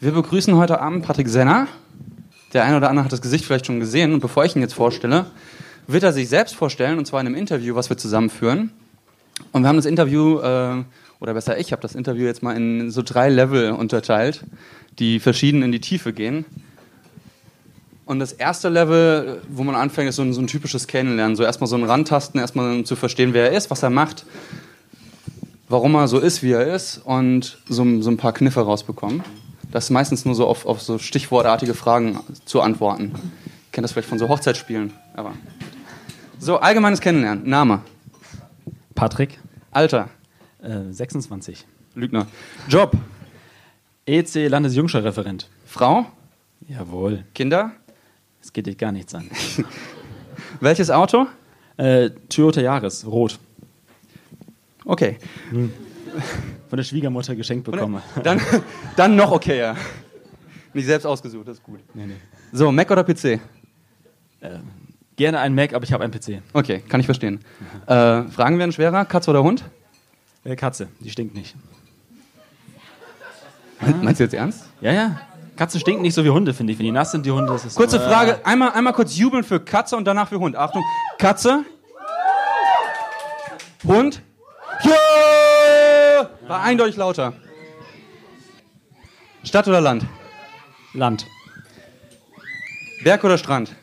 Wir begrüßen heute Abend Patrick Senner. Der eine oder andere hat das Gesicht vielleicht schon gesehen. Und bevor ich ihn jetzt vorstelle, wird er sich selbst vorstellen, und zwar in einem Interview, was wir zusammenführen. Und wir haben das Interview, äh, oder besser ich habe das Interview jetzt mal in so drei Level unterteilt, die verschieden in die Tiefe gehen. Und das erste Level, wo man anfängt, ist so ein, so ein typisches Kennenlernen. So erstmal so ein Rantasten, erstmal zu verstehen, wer er ist, was er macht, warum er so ist, wie er ist und so, so ein paar Kniffe rausbekommen. Das ist meistens nur so auf, auf so stichwortartige Fragen zu antworten. Ich kenne das vielleicht von so Hochzeitsspielen, aber. So, allgemeines Kennenlernen. Name. Patrick. Alter. Äh, 26. Lügner. Job. EC Landesjungscher-Referent. Frau. Jawohl. Kinder. Es geht dich gar nichts an. Welches Auto? Äh, Toyota Yaris, rot. Okay. Von der Schwiegermutter geschenkt bekommen. Dann, dann noch okayer. Nicht selbst ausgesucht, das ist gut. Nee, nee. So, Mac oder PC? Äh, gerne ein Mac, aber ich habe einen PC. Okay, kann ich verstehen. Äh, Fragen werden schwerer. Katze oder Hund? Äh, Katze, die stinkt nicht. Meinst du jetzt ernst? Ja, ja. Katzen stinken nicht so wie Hunde, finde ich. Wenn die nass sind, die Hunde, das ist Kurze so, äh, Frage, einmal, einmal kurz jubeln für Katze und danach für Hund. Achtung, Katze. Hund. Ja! War eindeutig lauter. Stadt oder Land? Land. Berg oder Strand?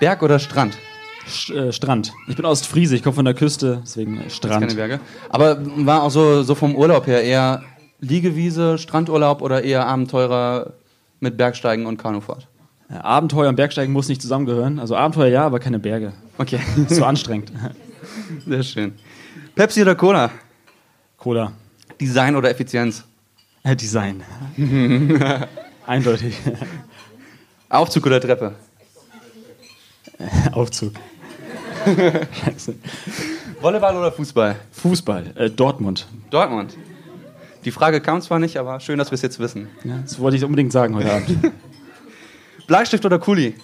Berg oder Strand? Sch äh, Strand. Ich bin Ostfriese, ich komme von der Küste, deswegen äh, Keine Strand. Berge. Aber war auch so, so vom Urlaub her eher Liegewiese, Strandurlaub oder eher Abenteurer mit Bergsteigen und Kanufahrt? Äh, Abenteuer und Bergsteigen muss nicht zusammengehören. Also Abenteuer ja, aber keine Berge. Okay, Ist so anstrengend. sehr schön. Pepsi oder Cola? Cola. Design oder Effizienz? Äh, Design. Eindeutig. Aufzug oder Treppe? Aufzug. Scheiße. Volleyball oder Fußball? Fußball. Äh, Dortmund. Dortmund. Die Frage kam zwar nicht, aber schön, dass wir es jetzt wissen. Ja, das wollte ich unbedingt sagen heute Abend. Bleistift oder Kuli?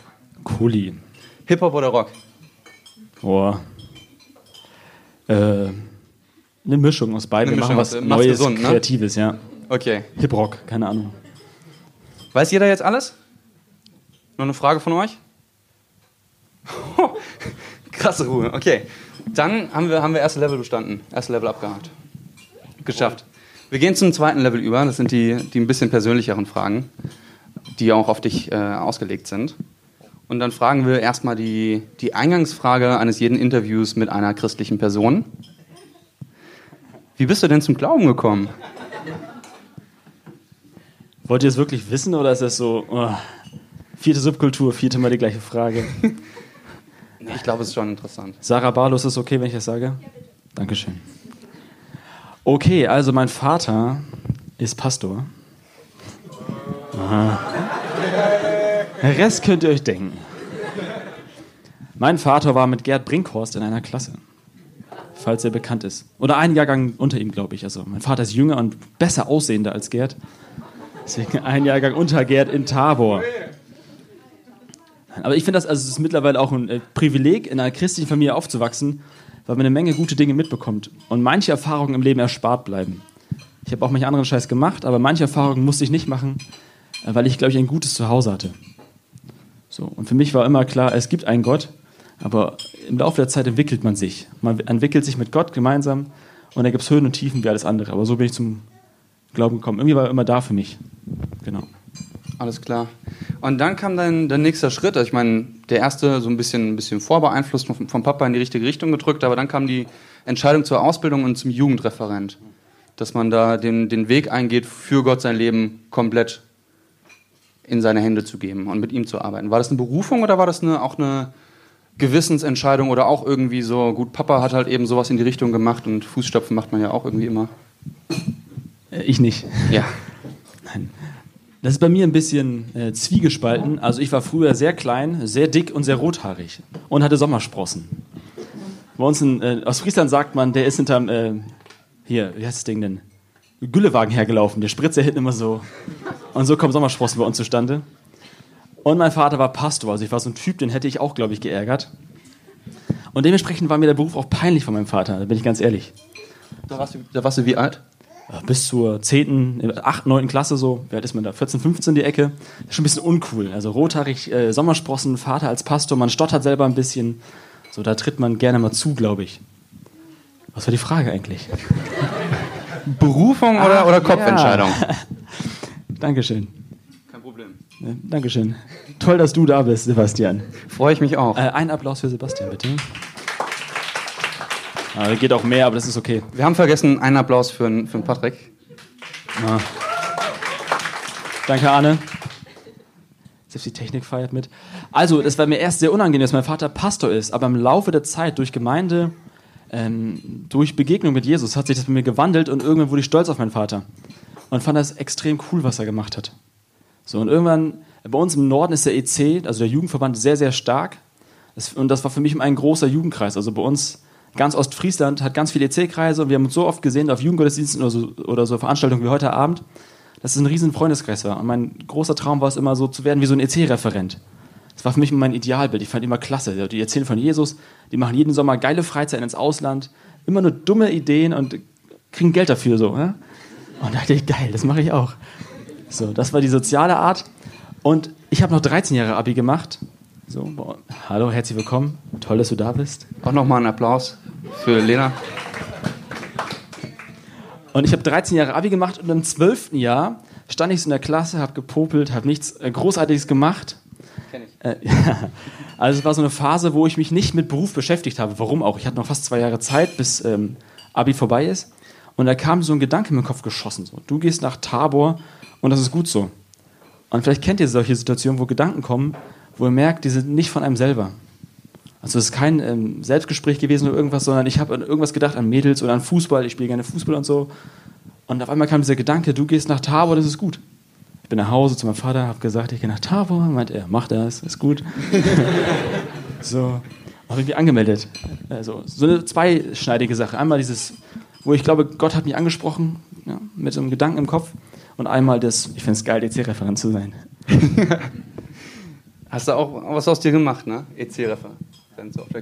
Kuli. Hip-Hop oder Rock? Boah. Äh, eine Mischung aus beiden. Eine Wir machen was aus- mach's Neues, gesund, ne? Kreatives, ja. Okay. Hip-Rock, keine Ahnung. Weiß jeder jetzt alles? Noch eine Frage von euch? Krasse Ruhe. Okay. Dann haben wir, haben wir erste Level bestanden. Erste Level abgehakt. Geschafft. Wir gehen zum zweiten Level über. Das sind die, die ein bisschen persönlicheren Fragen, die auch auf dich äh, ausgelegt sind. Und dann fragen wir erstmal die, die Eingangsfrage eines jeden Interviews mit einer christlichen Person. Wie bist du denn zum Glauben gekommen? Wollt ihr es wirklich wissen oder ist das so, oh, vierte Subkultur, vierte Mal die gleiche Frage? Ich glaube, es ist schon interessant. Sarah Barlow, ist es okay, wenn ich das sage? Dankeschön. Okay, also mein Vater ist Pastor. Aha. Den Rest könnt ihr euch denken. Mein Vater war mit Gerd Brinkhorst in einer Klasse, falls er bekannt ist. Oder einen Jahrgang unter ihm, glaube ich. Also mein Vater ist jünger und besser aussehender als Gerd. Deswegen ein Jahrgang unter Gerd in Tabor. Aber ich finde das, also es ist mittlerweile auch ein äh, Privileg, in einer christlichen Familie aufzuwachsen, weil man eine Menge gute Dinge mitbekommt und manche Erfahrungen im Leben erspart bleiben. Ich habe auch manche anderen Scheiß gemacht, aber manche Erfahrungen musste ich nicht machen, äh, weil ich, glaube ich, ein gutes Zuhause hatte. So, und für mich war immer klar, es gibt einen Gott, aber im Laufe der Zeit entwickelt man sich. Man entwickelt sich mit Gott gemeinsam und da gibt es Höhen und Tiefen wie alles andere. Aber so bin ich zum Glauben gekommen. Irgendwie war er immer da für mich. Genau. Alles klar. Und dann kam dein, dein nächster Schritt. Also ich meine, der erste so ein bisschen, ein bisschen vorbeeinflusst vom, vom Papa in die richtige Richtung gedrückt, aber dann kam die Entscheidung zur Ausbildung und zum Jugendreferent. Dass man da den, den Weg eingeht, für Gott sein Leben komplett in seine Hände zu geben und mit ihm zu arbeiten. War das eine Berufung oder war das eine, auch eine Gewissensentscheidung oder auch irgendwie so, gut, Papa hat halt eben sowas in die Richtung gemacht und Fußstapfen macht man ja auch irgendwie immer. Äh, ich nicht. Ja. Nein. Das ist bei mir ein bisschen äh, zwiegespalten. Also ich war früher sehr klein, sehr dick und sehr rothaarig und hatte Sommersprossen. Bei uns in, äh, aus Friesland sagt man, der ist hinterm, äh, hier, wie heißt das Ding denn? Güllewagen hergelaufen. Der spritzt ja hinten immer so. Und so kommen Sommersprossen bei uns zustande. Und mein Vater war Pastor, also ich war so ein Typ, den hätte ich auch, glaube ich, geärgert. Und dementsprechend war mir der Beruf auch peinlich von meinem Vater, da bin ich ganz ehrlich. Da warst du, da warst du wie alt? bis zur 10., 8., 9. Klasse so, wie alt ist man da? 14, 15 die Ecke. Das ist schon ein bisschen uncool. Also rothaarig, äh, Sommersprossen, Vater als Pastor, man stottert selber ein bisschen. So, da tritt man gerne mal zu, glaube ich. Was war die Frage eigentlich? Berufung oder, oder Kopfentscheidung? Ja. Dankeschön. Kein Problem. Ja, Dankeschön. Toll, dass du da bist, Sebastian. Freue ich mich auch. Äh, ein Applaus für Sebastian, bitte. Ah, geht auch mehr, aber das ist okay. Wir haben vergessen, einen Applaus für, für Patrick. Ah. Danke, Arne. Selbst die Technik feiert mit. Also, das war mir erst sehr unangenehm, dass mein Vater Pastor ist, aber im Laufe der Zeit, durch Gemeinde, ähm, durch Begegnung mit Jesus, hat sich das bei mir gewandelt und irgendwann wurde ich stolz auf meinen Vater und fand das extrem cool, was er gemacht hat. So, und irgendwann, bei uns im Norden ist der EC, also der Jugendverband, sehr, sehr stark. Das, und das war für mich ein großer Jugendkreis. Also bei uns, ganz Ostfriesland hat ganz viele EC-Kreise und wir haben uns so oft gesehen auf Jugendgottesdiensten oder so, oder so Veranstaltungen wie heute Abend, dass es ein riesen Freundeskreis war. Und mein großer Traum war es immer so zu werden wie so ein EC-Referent. Das war für mich mein Idealbild. Ich fand immer klasse. Die erzählen von Jesus, die machen jeden Sommer geile Freizeiten ins Ausland, immer nur dumme Ideen und kriegen Geld dafür so. Ne? Und da dachte ich, geil, das mache ich auch. So, das war die soziale Art. Und ich habe noch 13 Jahre Abi gemacht. So, boah. hallo, herzlich willkommen. Toll, dass du da bist. Auch nochmal einen Applaus für Lena. Und ich habe 13 Jahre Abi gemacht und im 12. Jahr stand ich so in der Klasse, habe gepopelt, habe nichts äh, Großartiges gemacht. Kenn ich. Äh, ja. Also es war so eine Phase, wo ich mich nicht mit Beruf beschäftigt habe. Warum auch? Ich hatte noch fast zwei Jahre Zeit, bis ähm, Abi vorbei ist. Und da kam so ein Gedanke in meinen Kopf geschossen. So. Du gehst nach Tabor und das ist gut so. Und vielleicht kennt ihr solche Situationen, wo Gedanken kommen, wo ihr merkt, die sind nicht von einem selber. Also es ist kein ähm, Selbstgespräch gewesen oder irgendwas, sondern ich habe an irgendwas gedacht, an Mädels oder an Fußball. Ich spiele gerne Fußball und so. Und auf einmal kam dieser Gedanke, du gehst nach Tabor, das ist gut. Ich bin nach Hause zu meinem Vater, habe gesagt, ich gehe nach Tabor. Meint er, mach das, ist gut. so, habe ich mich angemeldet. Also so eine zweischneidige Sache. Einmal dieses, wo ich glaube, Gott hat mich angesprochen, ja, mit so einem Gedanken im Kopf. Und einmal das, ich finde es geil, DC-Referent zu sein. Hast du auch was aus dir gemacht, ne? EC-Referent.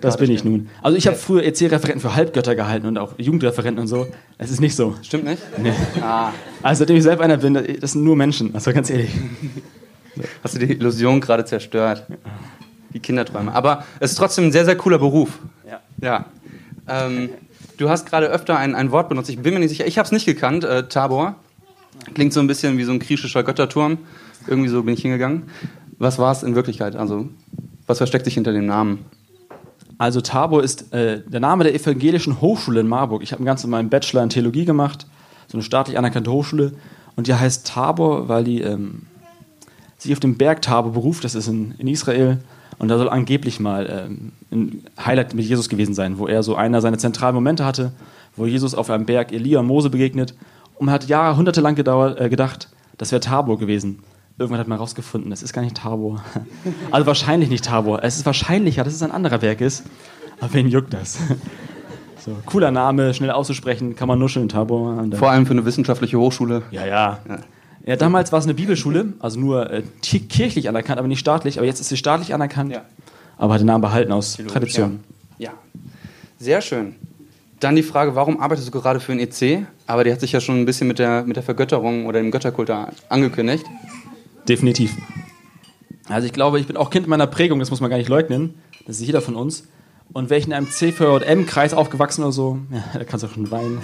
Das bin ich nun. Also ich habe früher EC-Referenten für Halbgötter gehalten und auch Jugendreferenten und so. Es ist nicht so. Stimmt nicht? Nee. Ah, Also seitdem ich selber einer bin, das sind nur Menschen. Also ganz ehrlich. hast du die Illusion gerade zerstört. Die Kinderträume. Aber es ist trotzdem ein sehr, sehr cooler Beruf. Ja. Ja. Ähm, du hast gerade öfter ein, ein Wort benutzt. Ich bin mir nicht sicher. Ich habe es nicht gekannt. Äh, Tabor. Klingt so ein bisschen wie so ein griechischer Götterturm. Irgendwie so bin ich hingegangen. Was war es in Wirklichkeit? Also, was versteckt sich hinter dem Namen? Also Tabor ist äh, der Name der evangelischen Hochschule in Marburg. Ich habe einen ganzen meinen Bachelor in Theologie gemacht, so eine staatlich anerkannte Hochschule. Und die heißt Tabor, weil die ähm, sich auf den Berg Tabor beruft. Das ist in, in Israel. Und da soll angeblich mal ähm, ein Highlight mit Jesus gewesen sein, wo er so einer seiner zentralen Momente hatte, wo Jesus auf einem Berg Elia und Mose begegnet. Und man hat jahrhundertelang gedauert, äh, gedacht, das wäre Tabor gewesen. Irgendwann hat man herausgefunden, es ist gar nicht Tabor. Also wahrscheinlich nicht Tabor. Es ist wahrscheinlicher, dass es ein anderer Berg ist. Aber wen juckt das? So, cooler Name, schnell auszusprechen, kann man nuscheln, Tabor. Vor allem für eine wissenschaftliche Hochschule. ja, ja. Ja, damals war es eine Bibelschule, also nur äh, kirchlich anerkannt, aber nicht staatlich. Aber jetzt ist sie staatlich anerkannt, Ja. aber hat den Namen behalten aus Tradition. Ja. Sehr schön. Dann die Frage, warum arbeitest du gerade für den EC? Aber die hat sich ja schon ein bisschen mit der, mit der Vergötterung oder dem Götterkult angekündigt. Definitiv. Also ich glaube, ich bin auch Kind meiner Prägung, das muss man gar nicht leugnen. Das ist jeder von uns. Und wäre ich in einem CVM-Kreis aufgewachsen oder so, ja, da kannst du auch schon weinen,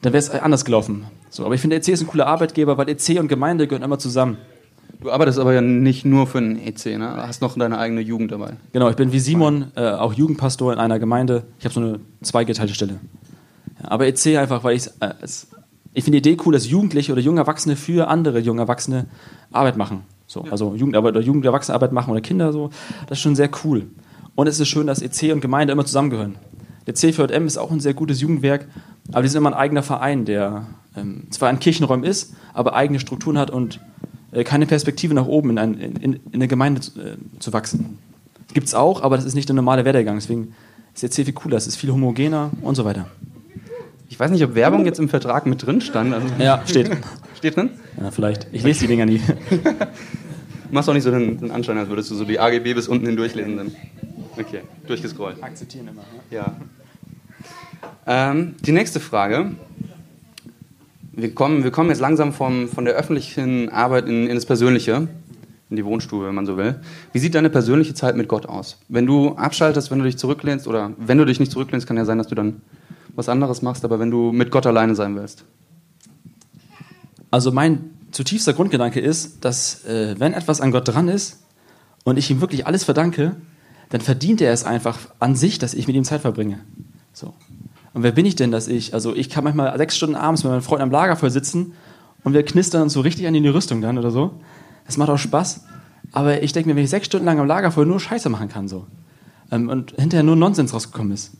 dann wäre es anders gelaufen. So, aber ich finde, EC ist ein cooler Arbeitgeber, weil EC und Gemeinde gehören immer zusammen. Du arbeitest aber ja nicht nur für den EC, ne? Du hast noch deine eigene Jugend dabei. Genau, ich bin wie Simon äh, auch Jugendpastor in einer Gemeinde. Ich habe so eine zweigeteilte Stelle. Ja, aber EC einfach, weil ich äh, ich finde die Idee cool, dass Jugendliche oder junge Erwachsene für andere junge Erwachsene Arbeit machen. So, also Jugendarbeit oder Jugenderwachsenenarbeit machen oder Kinder so. Das ist schon sehr cool. Und es ist schön, dass EC und Gemeinde immer zusammengehören. Der CVM ist auch ein sehr gutes Jugendwerk, aber die sind immer ein eigener Verein, der ähm, zwar ein Kirchenräum ist, aber eigene Strukturen hat und äh, keine Perspektive nach oben in, ein, in, in, in eine Gemeinde zu, äh, zu wachsen. Gibt es auch, aber das ist nicht der normale Werdegang. Deswegen ist der C viel cooler, es ist viel homogener und so weiter. Ich weiß nicht, ob Werbung jetzt im Vertrag mit drin stand. Also, Ja, steht. Steht drin? Ja, vielleicht. Ich lese die Dinger nie. Du machst auch nicht so den, den Anschein, als würdest du so die AGB bis unten hin durchlesen. Dann. Okay, durchgescrollt. Akzeptieren immer. Ja. Ähm, die nächste Frage. wir kommen, wir kommen jetzt langsam vom, von der öffentlichen Arbeit in, in das Persönliche, in die Wohnstube, wenn man so will. Wie sieht deine persönliche Zeit mit Gott aus? Wenn du abschaltest, wenn du dich zurücklehnst, oder wenn du dich nicht zurücklehnst, kann ja sein, dass du dann was anderes machst, aber wenn du mit Gott alleine sein willst. Also mein zutiefster Grundgedanke ist, dass äh, wenn etwas an Gott dran ist und ich ihm wirklich alles verdanke, dann verdient er es einfach an sich, dass ich mit ihm Zeit verbringe. So. Und wer bin ich denn, dass ich, also ich kann manchmal sechs Stunden abends mit meinen Freunden am Lagerfeuer sitzen und wir knistern uns so richtig an die Rüstung dann oder so. Das macht auch Spaß. Aber ich denke mir, wenn ich sechs Stunden lang am Lagerfeuer nur Scheiße machen kann, so. Ähm, und hinterher nur Nonsens rausgekommen ist.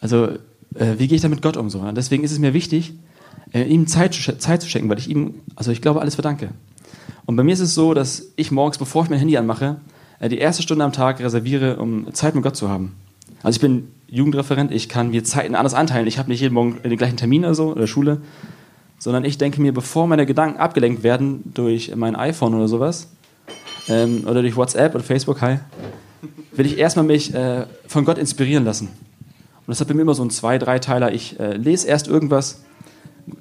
Also, äh, wie gehe ich da mit Gott um so? Und deswegen ist es mir wichtig, äh, ihm Zeit zu, Zeit zu schenken, weil ich ihm, also ich glaube, alles verdanke. Und bei mir ist es so, dass ich morgens, bevor ich mein Handy anmache, äh, die erste Stunde am Tag reserviere, um Zeit mit Gott zu haben. Also ich bin Jugendreferent, ich kann mir Zeiten anders anteilen. Ich habe nicht jeden Morgen den gleichen Termin oder so, oder Schule, sondern ich denke mir, bevor meine Gedanken abgelenkt werden durch mein iPhone oder sowas, ähm, oder durch WhatsApp oder Facebook, hi, will ich erstmal mich äh, von Gott inspirieren lassen. Und das hat bei mir immer so ein zwei, drei Teiler. Ich äh, lese erst irgendwas,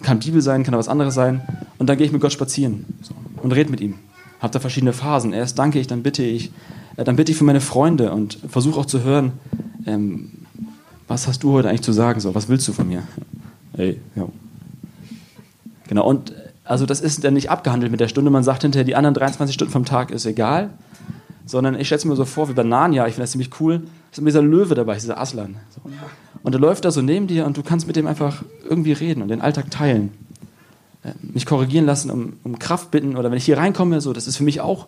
kann Bibel sein, kann was anderes sein, und dann gehe ich mit Gott spazieren so, und rede mit ihm. Habe da verschiedene Phasen. Erst danke ich, dann bitte ich, äh, dann bitte ich für meine Freunde und versuche auch zu hören, ähm, was hast du heute eigentlich zu sagen? So, was willst du von mir? Ey, ja. Genau, und also das ist dann nicht abgehandelt mit der Stunde. Man sagt hinterher, die anderen 23 Stunden vom Tag ist egal, sondern ich schätze mir so vor, wie bei Narnia, ich finde das ziemlich cool, ist immer dieser Löwe dabei, dieser Aslan. So. Und der läuft da so neben dir und du kannst mit dem einfach irgendwie reden und den Alltag teilen. Äh, mich korrigieren lassen, um, um, Kraft bitten oder wenn ich hier reinkomme, so, das ist für mich auch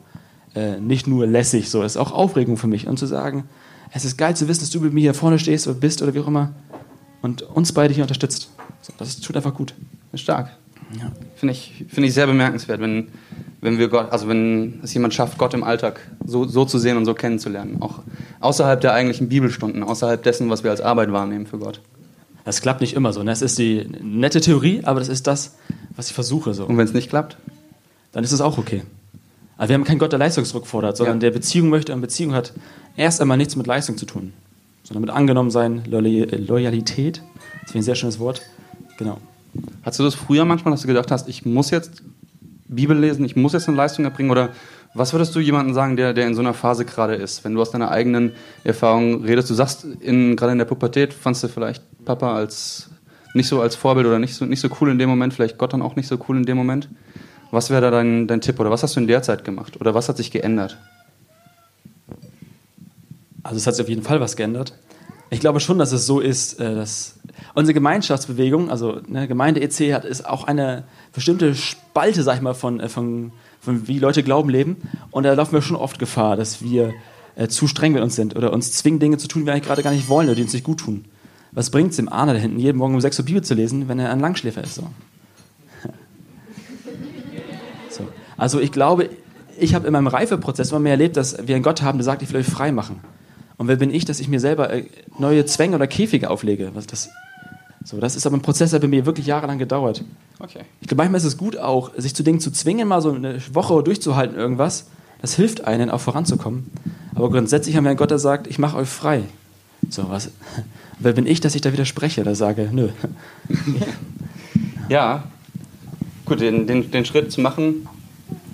äh, nicht nur lässig, so, das ist auch Aufregung für mich. Und zu sagen, es ist geil zu wissen, dass du mit mir hier vorne stehst oder bist oder wie auch immer und uns beide hier unterstützt. So, das tut einfach gut. Stark. Ja. Finde ich, find ich sehr bemerkenswert, wenn, wenn wir Gott, also wenn es jemand schafft, Gott im Alltag so, so zu sehen und so kennenzulernen. Auch außerhalb der eigentlichen Bibelstunden, außerhalb dessen, was wir als Arbeit wahrnehmen für Gott. Das klappt nicht immer so. Ne? Das ist die nette Theorie, aber das ist das, was ich versuche. So. Und wenn es nicht klappt? Dann ist es auch okay. Aber wir haben keinen Gott, der Leistungsdruck fordert, sondern ja. der Beziehung möchte und Beziehung hat erst einmal nichts mit Leistung zu tun, sondern mit Angenommensein, Loyalität. Das wäre ein sehr schönes Wort. Genau. Hast du das früher manchmal, dass du gedacht hast, ich muss jetzt Bibel lesen, ich muss jetzt eine Leistung erbringen? Oder was würdest du jemandem sagen, der, der in so einer Phase gerade ist? Wenn du aus deiner eigenen Erfahrung redest, du sagst, in, gerade in der Pubertät fandst du vielleicht Papa als nicht so als Vorbild oder nicht so, nicht so cool in dem Moment, vielleicht Gott dann auch nicht so cool in dem Moment. Was wäre da dein, dein Tipp oder was hast du in der Zeit gemacht oder was hat sich geändert? Also es hat sich auf jeden Fall was geändert. Ich glaube schon, dass es so ist, äh, dass unsere Gemeinschaftsbewegung, also ne, Gemeinde EC, hat ist auch eine bestimmte Spalte, sag ich mal, von, äh, von, von wie Leute glauben leben. Und da laufen wir schon oft Gefahr, dass wir äh, zu streng mit uns sind oder uns zwingen, Dinge zu tun, die wir eigentlich gerade gar nicht wollen oder die uns nicht gut tun. Was bringt es dem Arne da hinten, jeden Morgen um 6 Uhr Bibel zu lesen, wenn er ein Langschläfer ist? So. so. Also ich glaube, ich habe in meinem Reifeprozess immer mehr erlebt, dass wir einen Gott haben, der sagt, ich will euch frei machen. Und wer bin ich, dass ich mir selber äh, neue Zwänge oder Käfige auflege? Das, so, das ist aber ein Prozess, der bei mir wirklich jahrelang gedauert. Okay. Ich glaube, manchmal ist es gut auch, sich zu Dingen zu zwingen, mal so eine Woche durchzuhalten, irgendwas. Das hilft einen, auch voranzukommen. Aber grundsätzlich haben wir einen Gott, der sagt, ich mache euch frei. So, was? Wer bin ich, dass ich da widerspreche, da sage, nö. ja, gut, den, den, den Schritt zu machen,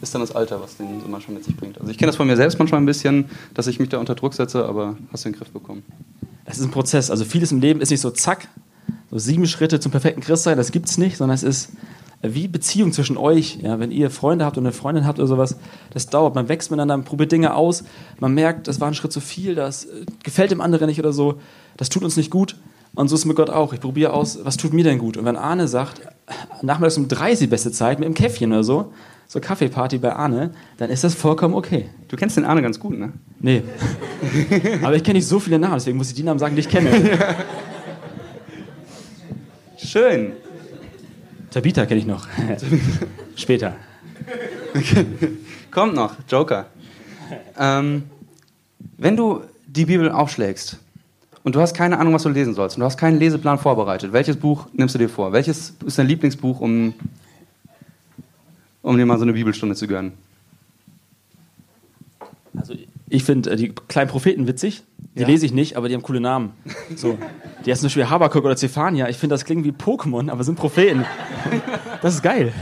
ist dann das Alter, was den so manchmal mit sich bringt. Also ich kenne das von mir selbst manchmal ein bisschen, dass ich mich da unter Druck setze, aber hast du in den Griff bekommen. Das ist ein Prozess. Also vieles im Leben ist nicht so zack, so sieben Schritte zum perfekten Christsein, das gibt es nicht, sondern es ist wie Beziehung zwischen euch. Ja, wenn ihr Freunde habt und eine Freundin habt oder sowas, das dauert. Man wächst miteinander, man probiert Dinge aus, man merkt, das war ein Schritt zu viel, das äh, gefällt dem anderen nicht oder so, das tut uns nicht gut. Und so ist mit Gott auch. Ich probiere aus, was tut mir denn gut? Und wenn Arne sagt, nachmittags um drei ist die beste Zeit mit dem Käffchen oder so, so Kaffeeparty bei Arne, dann ist das vollkommen okay. Du kennst den Arne ganz gut, ne? Nee. Aber ich kenne nicht so viele Namen, deswegen muss ich die Namen sagen, die ich kenne. Schön. Tabita kenne ich noch. Später. Kommt noch, Joker. Ähm, wenn du die Bibel aufschlägst und du hast keine Ahnung, was du lesen sollst und du hast keinen Leseplan vorbereitet, welches Buch nimmst du dir vor? Welches ist dein Lieblingsbuch, um um dir mal so eine Bibelstunde zu gönnen? Also ich finde äh, die kleinen Propheten witzig. Die ja. lese ich nicht, aber die haben coole Namen. So. Die heißen zum Beispiel Habakuk oder Zephania. Ich finde, das klingt wie Pokémon, aber sind Propheten. Das ist geil.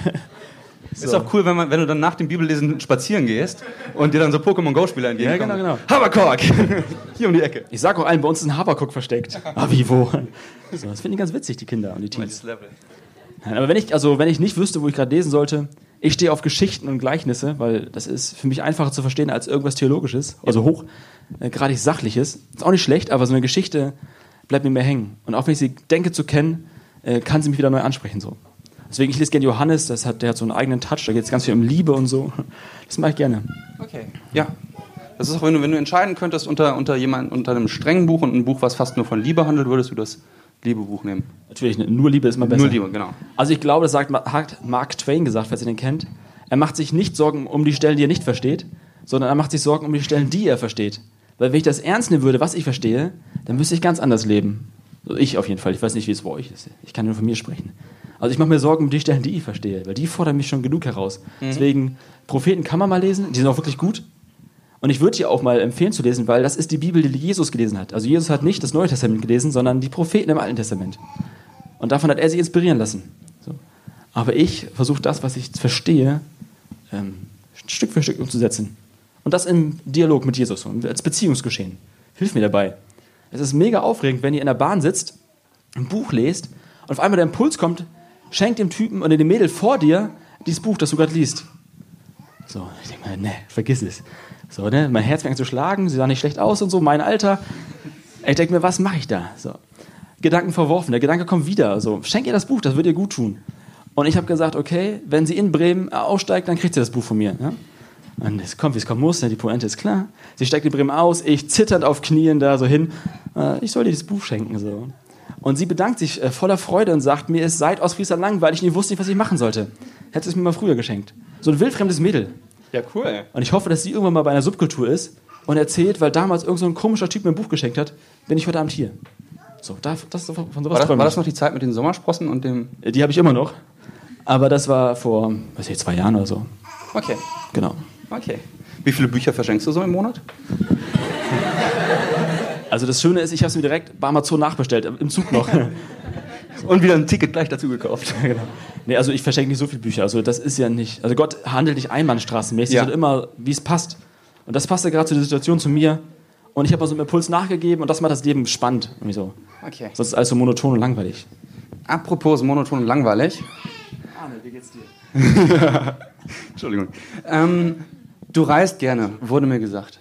So. Ist auch cool, wenn, man, wenn du dann nach dem Bibellesen spazieren gehst und dir dann so Pokémon Go-Spieler entgegenkommen. Ja, genau, genau. Habakuk! Hier um die Ecke. Ich sag auch allen, bei uns ist ein Habakuk versteckt. Ah, wie, wo? So, das finde ich ganz witzig, die Kinder und die Teens. Nein, aber wenn ich, also, wenn ich nicht wüsste, wo ich gerade lesen sollte, ich stehe auf Geschichten und Gleichnisse, weil das ist für mich einfacher zu verstehen als irgendwas Theologisches, also hoch, äh, gerade Sachliches. Ist auch nicht schlecht, aber so eine Geschichte bleibt mir mehr hängen. Und auch wenn ich sie denke zu kennen, äh, kann sie mich wieder neu ansprechen. So. Deswegen, ich lese gerne Johannes, das hat, der hat so einen eigenen Touch, da geht es ganz viel um Liebe und so. Das mache ich gerne. Okay, ja. Das ist auch, wenn du, wenn du entscheiden könntest unter, unter, jemand, unter einem strengen Buch und einem Buch, was fast nur von Liebe handelt, würdest du das Liebebuch nehmen? Natürlich, nur Liebe ist immer besser. Nur Liebe, genau. Also ich glaube, das sagt, hat Mark Twain gesagt, falls ihr den kennt. Er macht sich nicht Sorgen um die Stellen, die er nicht versteht, sondern er macht sich Sorgen um die Stellen, die er versteht. Weil wenn ich das ernst nehmen würde, was ich verstehe, dann müsste ich ganz anders leben. Also ich auf jeden Fall. Ich weiß nicht, wie es bei euch ist. Ich kann nur von mir sprechen. Also ich mache mir Sorgen um die Stellen, die ich verstehe, weil die fordern mich schon genug heraus. Mhm. Deswegen, Propheten kann man mal lesen, die sind auch wirklich gut. Und ich würde dir auch mal empfehlen zu lesen, weil das ist die Bibel, die Jesus gelesen hat. Also Jesus hat nicht das Neue Testament gelesen, sondern die Propheten im Alten Testament. Und davon hat er sich inspirieren lassen. So. Aber ich versuche das, was ich verstehe, ähm, Stück für Stück umzusetzen. Und das im Dialog mit Jesus, als Beziehungsgeschehen. Hilf mir dabei. Es ist mega aufregend, wenn ihr in der Bahn sitzt, ein Buch lest und auf einmal der Impuls kommt, schenk dem Typen oder dem Mädel vor dir dieses Buch, das du gerade liest. So, ich denke mal, ne, vergiss es. So, ne, mein Herz fängt zu schlagen, sie sah nicht schlecht aus und so, mein Alter. Ich denke mir, was mache ich da? So. Gedanken verworfen, der Gedanke kommt wieder. So, schenk ihr das Buch, das wird ihr gut tun. Und ich habe gesagt, okay, wenn sie in Bremen aussteigt, dann kriegt sie das Buch von mir. Ja? Und es kommt, wie es kommen muss, ne, die Pointe ist klar. Sie steigt in Bremen aus, ich zitternd auf Knien da so hin. Äh, ich soll dir das Buch schenken. So. Und sie bedankt sich äh, voller Freude und sagt, mir ist seit Ostfriesland langweilig, ich nie wusste nicht, was ich machen sollte. Hätte es mir mal früher geschenkt. So ein wildfremdes Mädel. Ja, cool. Und ich hoffe, dass sie irgendwann mal bei einer Subkultur ist und erzählt, weil damals irgend so ein komischer Typ mir ein Buch geschenkt hat, bin ich heute Abend hier. So, da, das, von sowas war das, war das noch die Zeit mit den Sommersprossen und dem... Äh, die habe ich immer noch. Aber das war vor, weiß ich, zwei Jahren oder so. Okay. Genau. Okay. Wie viele Bücher verschenkst du so im Monat? Also das Schöne ist, ich habe es mir direkt bei Amazon nachbestellt, im Zug noch. Und wieder ein Ticket gleich dazu gekauft. genau. Nee, also ich verschenke nicht so viele Bücher. Also das ist ja nicht. Also Gott handelt nicht einbahnstraßenmäßig, ja. sondern immer, wie es passt. Und das passte gerade zu der Situation zu mir. Und ich habe mal so einen Impuls nachgegeben und das macht das Leben spannend. Irgendwie so. Okay. Sonst ist alles so monoton und langweilig. Apropos monoton und langweilig. Arne, wie geht's dir? Entschuldigung. Ähm, du reist gerne, wurde mir gesagt.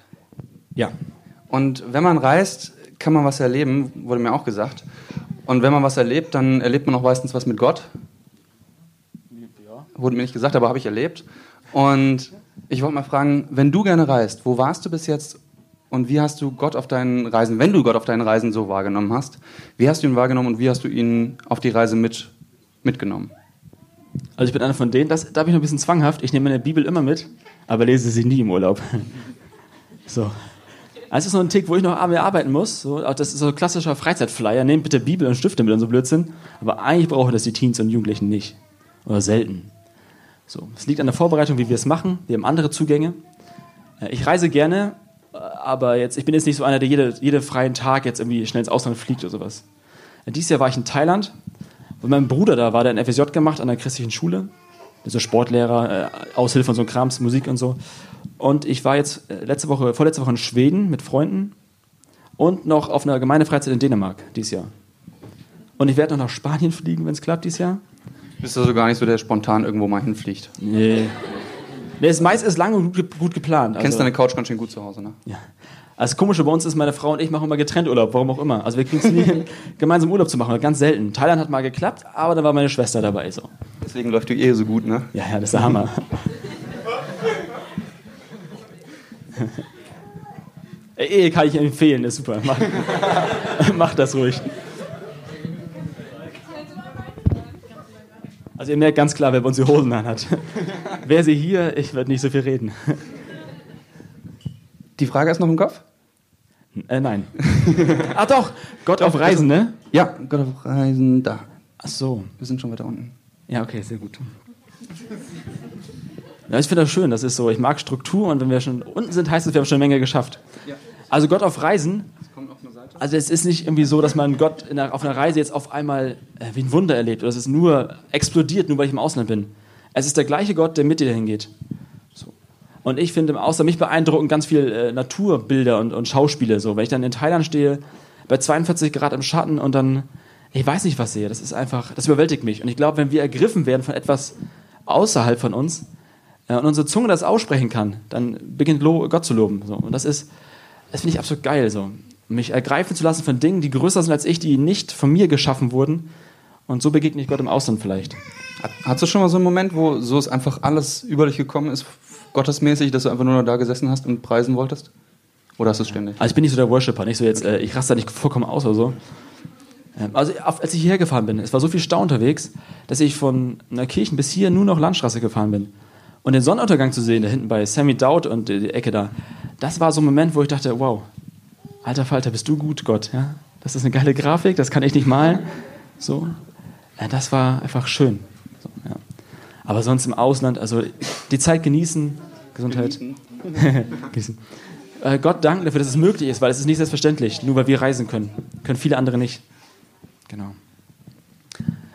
Ja. Und wenn man reist, kann man was erleben, wurde mir auch gesagt. Und wenn man was erlebt, dann erlebt man auch meistens was mit Gott. Ja. Wurde mir nicht gesagt, aber habe ich erlebt. Und ich wollte mal fragen, wenn du gerne reist, wo warst du bis jetzt und wie hast du Gott auf deinen Reisen, wenn du Gott auf deinen Reisen so wahrgenommen hast, wie hast du ihn wahrgenommen und wie hast du ihn auf die Reise mit, mitgenommen? Also ich bin einer von denen, das, da bin ich noch ein bisschen zwanghaft. Ich nehme meine Bibel immer mit, aber lese sie nie im Urlaub. So. Das ist so ein Tick, wo ich noch arbeiten muss. So, das ist so ein klassischer Freizeitflyer. Nehmt bitte Bibel und Stifte mit und so Blödsinn. Aber eigentlich brauchen das die Teens und Jugendlichen nicht. Oder selten. So, es liegt an der Vorbereitung, wie wir es machen. Wir haben andere Zugänge. Äh, ich reise gerne, äh, aber jetzt, ich bin jetzt nicht so einer, der jede, jeden freien Tag jetzt irgendwie schnell ins Ausland fliegt oder sowas. Äh, dieses Jahr war ich in Thailand, wo mein Bruder da war, der ein FSJ gemacht an der christlichen Schule. So Sportlehrer, Aushilfe und so Krams, Musik und so. Und ich war jetzt äh, letzte Woche, vorletzte Woche in Schweden mit Freunden und noch auf einer Gemeindefreizeit in Dänemark dieses Jahr. Und ich werde noch nach Spanien fliegen, wenn es klappt dieses Jahr. Bist du also gar nicht so, der spontan irgendwo mal hinfliegt? Nee. Nee, das meiste ist lang und gut, geplant. Also, Kennst deine Couch ganz schön gut zu Hause, ne? Ja. Also das Komische bei uns ist, meine Frau und ich machen immer getrennt Urlaub, warum auch immer. Also wir kriegen es nie hin, gemeinsam Urlaub zu machen, ganz selten. Thailand hat mal geklappt, aber da war meine Schwester dabei. So. Deswegen läuft die Ehe so gut, ne? Ja, ja, das ist der Hammer. Ehe kann ich empfehlen, ist super. Mach, mach das ruhig. Also ihr merkt ganz klar, wer bei uns die Hosen anhat. Wer sie hier, ich werde nicht so viel reden. Die Frage ist noch im Kopf? Äh, nein. ah doch, Gott auf Reisen, ne? Ja, Gott auf Reisen, da. Ach so. Wir sind schon weiter unten. Ja, okay, sehr gut. Ja, ich finde das schön. Das ist so, ich mag Struktur und wenn wir schon unten sind, heißt es, wir haben schon eine Menge geschafft. Ja. Also Gott auf Reisen. Also es ist nicht irgendwie so, dass man Gott einer, auf einer Reise jetzt auf einmal äh, wie ein Wunder erlebt oder es ist nur explodiert, nur weil ich im Ausland bin. Es ist der gleiche Gott, der mit dir dahin geht. Und ich finde im Ausland mich beeindruckend ganz viel äh, Naturbilder und, und Schauspiele. So, wenn ich dann in Thailand stehe, bei 42 Grad im Schatten und dann, ich weiß nicht, was sehe, das ist einfach, das überwältigt mich. Und ich glaube, wenn wir ergriffen werden von etwas außerhalb von uns äh, und unsere Zunge das aussprechen kann, dann beginnt Gott zu loben. So. Und das ist, das finde ich absolut geil. So mich ergreifen zu lassen von Dingen, die größer sind als ich, die nicht von mir geschaffen wurden. Und so begegne ich Gott im Ausland vielleicht. Hattest du schon mal so einen Moment, wo so ist einfach alles über dich gekommen ist, gottesmäßig, dass du einfach nur noch da gesessen hast und preisen wolltest? Oder hast du es ständig? Also ich bin nicht so der Worshipper, nicht so jetzt, äh, ich raste da nicht vollkommen aus oder so. Ähm, also als ich hierher gefahren bin, es war so viel Stau unterwegs, dass ich von einer Kirche bis hier nur noch Landstraße gefahren bin. Und den Sonnenuntergang zu sehen, da hinten bei Sammy Dowd und die Ecke da, das war so ein Moment, wo ich dachte, wow, alter Falter, bist du gut, Gott. Ja? Das ist eine geile Grafik, das kann ich nicht malen. So. Ja, das war einfach schön. So, ja. Aber sonst im Ausland, also die Zeit genießen, Gesundheit. Genießen. äh, Gott danken dafür, dass es möglich ist, weil es ist nicht selbstverständlich, nur weil wir reisen können. Können viele andere nicht. Genau.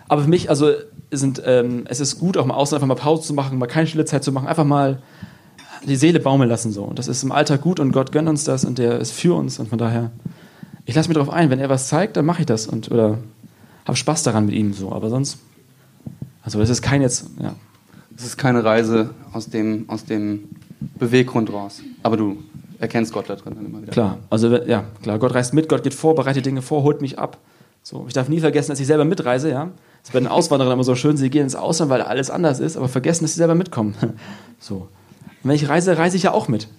Aber für mich, also sind, ähm, es ist gut, auch im Ausland einfach mal Pause zu machen, mal keine stille Zeit zu machen, einfach mal die Seele baumeln lassen so. Und das ist im Alltag gut und Gott gönnt uns das und der ist für uns und von daher, ich lasse mich darauf ein, wenn er was zeigt, dann mache ich das und oder habe Spaß daran mit ihm so. Aber sonst, also das ist kein jetzt, ja. Es ist keine Reise aus dem, aus dem Beweggrund raus. Aber du erkennst Gott da drin dann immer wieder. Klar, also ja, klar, Gott reist mit, Gott geht vor, bereitet Dinge vor, holt mich ab. So, ich darf nie vergessen, dass ich selber mitreise, ja. Das ist bei den Auswanderern immer so schön, sie gehen ins Ausland, weil alles anders ist, aber vergessen, dass sie selber mitkommen. So. Und wenn ich reise, reise ich ja auch mit.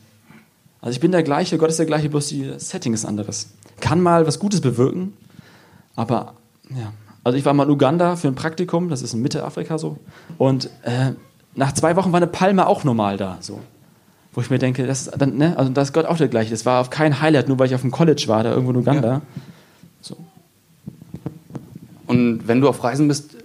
Also ich bin der gleiche, Gott ist der gleiche, bloß die Setting ist anderes. Kann mal was Gutes bewirken, aber ja. Also ich war mal in Uganda für ein Praktikum, das ist in Mitte Afrika so. Und äh, nach zwei Wochen war eine Palme auch normal da. So. Wo ich mir denke, das dann, ne? also das ist Gott auch der gleiche. Das war auf kein Highlight, nur weil ich auf dem College war, da irgendwo in Uganda. Ja. So. Und wenn du auf Reisen bist,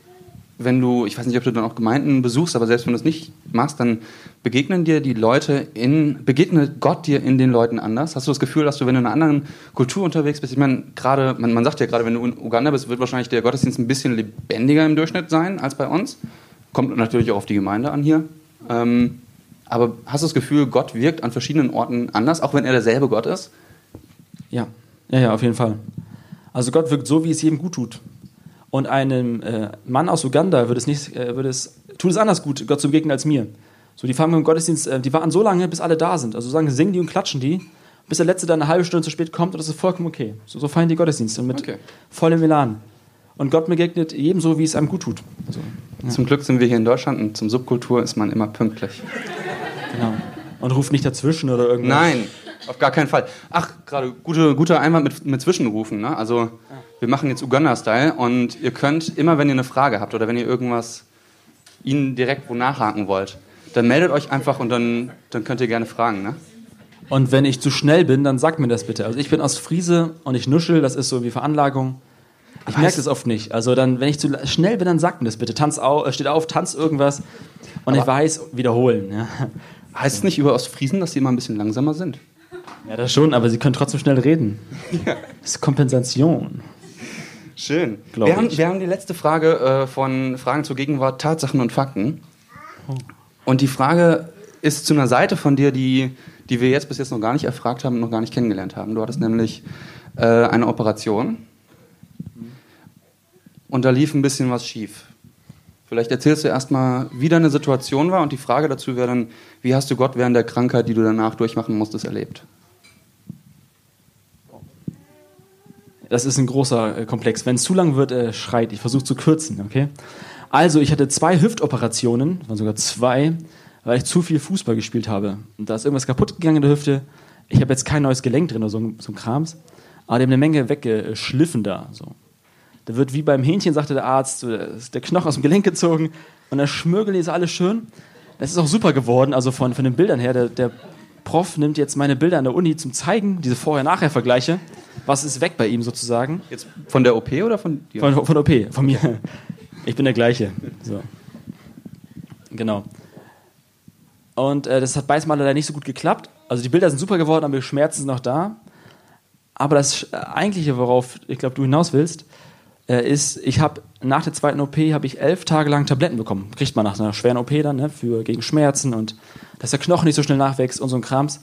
wenn du, ich weiß nicht, ob du dann auch Gemeinden besuchst, aber selbst wenn du es nicht machst, dann begegnen dir die Leute in, begegnet Gott dir in den Leuten anders? Hast du das Gefühl, dass du, wenn du in einer anderen Kultur unterwegs bist, ich meine, gerade, man, man sagt ja gerade, wenn du in Uganda bist, wird wahrscheinlich der Gottesdienst ein bisschen lebendiger im Durchschnitt sein als bei uns. Kommt natürlich auch auf die Gemeinde an hier. Ähm, aber hast du das Gefühl, Gott wirkt an verschiedenen Orten anders, auch wenn er derselbe Gott ist? Ja, ja, ja, auf jeden Fall. Also Gott wirkt so, wie es jedem gut tut. Und einem äh, Mann aus Uganda würde es nicht, äh, würde es, tut es anders gut, Gott zu begegnen als mir. So, die fangen im Gottesdienst, äh, die warten so lange, bis alle da sind. Also so lange singen die und klatschen die, bis der Letzte dann eine halbe Stunde zu spät kommt und das ist vollkommen okay. So, so feiern die Gottesdienste mit okay. vollem Elan. Und Gott begegnet jedem so, wie es einem gut tut. Also, ja. Zum Glück sind wir hier in Deutschland und zum Subkultur ist man immer pünktlich. Genau. Und ruft nicht dazwischen oder irgendwas. Nein, auf gar keinen Fall. Ach, gerade gute, guter Einwand mit, mit Zwischenrufen. Ne? Also, wir machen jetzt Uganda-Style und ihr könnt immer, wenn ihr eine Frage habt oder wenn ihr irgendwas ihnen direkt wo nachhaken wollt, dann meldet euch einfach und dann, dann könnt ihr gerne fragen. Ne? Und wenn ich zu schnell bin, dann sagt mir das bitte. Also ich bin aus Friese und ich nuschel, das ist so wie Veranlagung. Ich merke das oft nicht. Also dann, wenn ich zu schnell bin, dann sagt mir das bitte. Tanz auf, äh, steht auf, tanz irgendwas. Und ich weiß, wiederholen. Ja. Heißt es nicht über Ostfriesen, dass sie immer ein bisschen langsamer sind? Ja, das schon, aber sie können trotzdem schnell reden. Ja. Das ist Kompensation. Schön. Wir haben, wir haben, die letzte Frage äh, von Fragen zur Gegenwart, Tatsachen und Fakten. Oh. Und die Frage ist zu einer Seite von dir, die, die wir jetzt bis jetzt noch gar nicht erfragt haben und noch gar nicht kennengelernt haben. Du hattest nämlich äh, eine Operation und da lief ein bisschen was schief. Vielleicht erzählst du erstmal, wie deine Situation war und die Frage dazu wäre dann, wie hast du Gott während der Krankheit, die du danach durchmachen musstest, erlebt? Das ist ein großer äh, Komplex. Wenn es zu lang wird, äh, schreit. Ich versuche zu kürzen, okay? Also, ich hatte zwei Hüftoperationen, waren sogar zwei, weil ich zu viel Fußball gespielt habe. Und da ist irgendwas kaputt gegangen in der Hüfte. Ich habe jetzt kein neues Gelenk drin oder so, so ein Krams. Aber die haben eine Menge weggeschliffen da. So. Da wird wie beim Hähnchen, sagte der Arzt, der Knochen aus dem Gelenk gezogen und der Schmürgel ist alles schön. Das ist auch super geworden, also von, von den Bildern her. Der, der Prof nimmt jetzt meine Bilder an der Uni zum Zeigen, diese Vorher-Nachher-Vergleiche. Was ist weg bei ihm sozusagen? Jetzt von der OP oder von dir? Von, von der OP, von mir. Ich bin der gleiche. So. Genau. Und äh, das hat beides mal leider nicht so gut geklappt. Also die Bilder sind super geworden, aber die Schmerzen sind noch da. Aber das eigentliche, worauf ich glaube, du hinaus willst, äh, ist, ich habe nach der zweiten OP habe ich elf Tage lang Tabletten bekommen. Kriegt man nach einer schweren OP dann, ne, für, gegen Schmerzen und dass der Knochen nicht so schnell nachwächst und so ein Krams.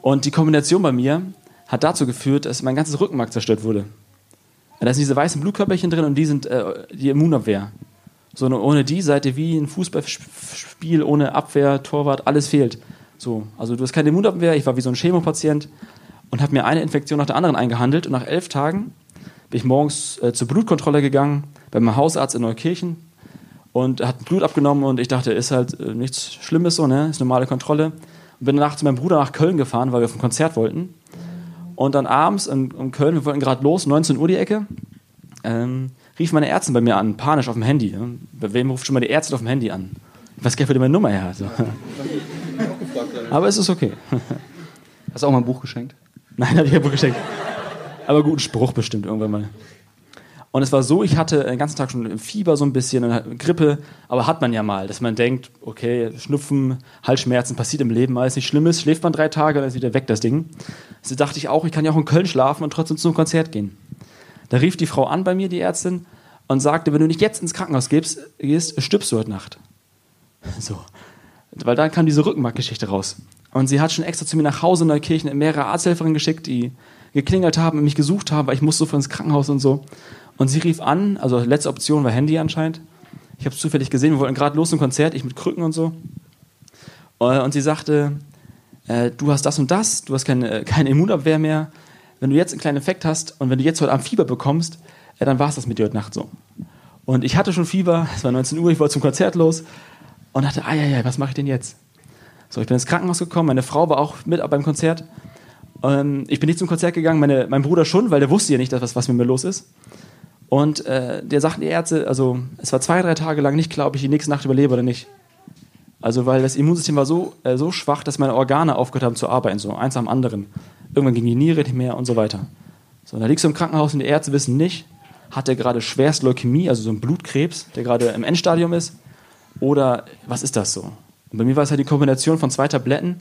Und die Kombination bei mir hat dazu geführt, dass mein ganzes Rückenmark zerstört wurde. Da sind diese weißen Blutkörperchen drin und die sind äh, die Immunabwehr. So, ohne die seid ihr wie ein Fußballspiel ohne Abwehr, Torwart, alles fehlt. So, also du hast keine Immunabwehr, ich war wie so ein Chemopatient und habe mir eine Infektion nach der anderen eingehandelt und nach elf Tagen bin ich morgens äh, zur Blutkontrolle gegangen bei meinem Hausarzt in Neukirchen und er hat Blut abgenommen und ich dachte, ist halt äh, nichts Schlimmes so, ne, ist normale Kontrolle. Und bin danach zu meinem Bruder nach Köln gefahren, weil wir auf ein Konzert wollten. Und dann abends in, in Köln, wir wollten gerade los, 19 Uhr die Ecke, ähm, rief meine Ärztin bei mir an, panisch auf dem Handy. Bei wem ruft schon mal die Ärztin auf dem Handy an? Ich weiß gar nicht, wer meine Nummer her hat. Aber es ist okay. Hast du auch mal ein Buch geschenkt? Nein, habe ich kein Buch geschenkt. Aber guten Spruch bestimmt irgendwann mal. Und es war so, ich hatte den ganzen Tag schon Fieber so ein bisschen und Grippe, aber hat man ja mal, dass man denkt, okay, Schnupfen, Halsschmerzen passiert im Leben alles nicht Schlimmes, schläft man drei Tage, dann ist wieder weg das Ding. Also dachte ich auch, ich kann ja auch in Köln schlafen und trotzdem zum Konzert gehen. Da rief die Frau an bei mir, die Ärztin, und sagte, wenn du nicht jetzt ins Krankenhaus gehst, gehst stirbst du heute Nacht. So. Weil dann kam diese Rückenmarkgeschichte raus. Und sie hat schon extra zu mir nach Hause in Neukirchen mehrere Arzthelferinnen geschickt, die geklingelt haben und mich gesucht haben, weil ich musste so ins Krankenhaus und so. Und sie rief an, also letzte Option war Handy anscheinend. Ich habe es zufällig gesehen, wir wollten gerade los zum Konzert, ich mit Krücken und so. Äh, und sie sagte, äh, du hast das und das, du hast keine, keine Immunabwehr mehr. Wenn du jetzt einen kleinen Effekt hast und wenn du jetzt heute Abend Fieber bekommst, äh, dann war es das mit dir heute Nacht so. Und ich hatte schon Fieber, es war 19 Uhr, ich wollte zum Konzert los und dachte, ah ja, ja, was mache ich denn jetzt? So, ich bin ins Krankenhaus gekommen, meine Frau war auch mit beim Konzert. Ähm, ich bin nicht zum Konzert gegangen, meine, mein Bruder schon, weil der wusste ja nicht, was, was mit mir los ist. Und äh, der sagten die Ärzte, also es war zwei, drei Tage lang nicht klar, ob ich die nächste Nacht überlebe oder nicht. Also weil das Immunsystem war so, äh, so schwach, dass meine Organe aufgehört haben zu arbeiten, so eins am anderen. Irgendwann ging die Niere nicht mehr und so weiter. So, da liegst du im Krankenhaus und die Ärzte wissen nicht, hat er gerade schwerst Leukämie, also so ein Blutkrebs, der gerade im Endstadium ist, oder was ist das so? Und bei mir war es halt die Kombination von zwei Tabletten,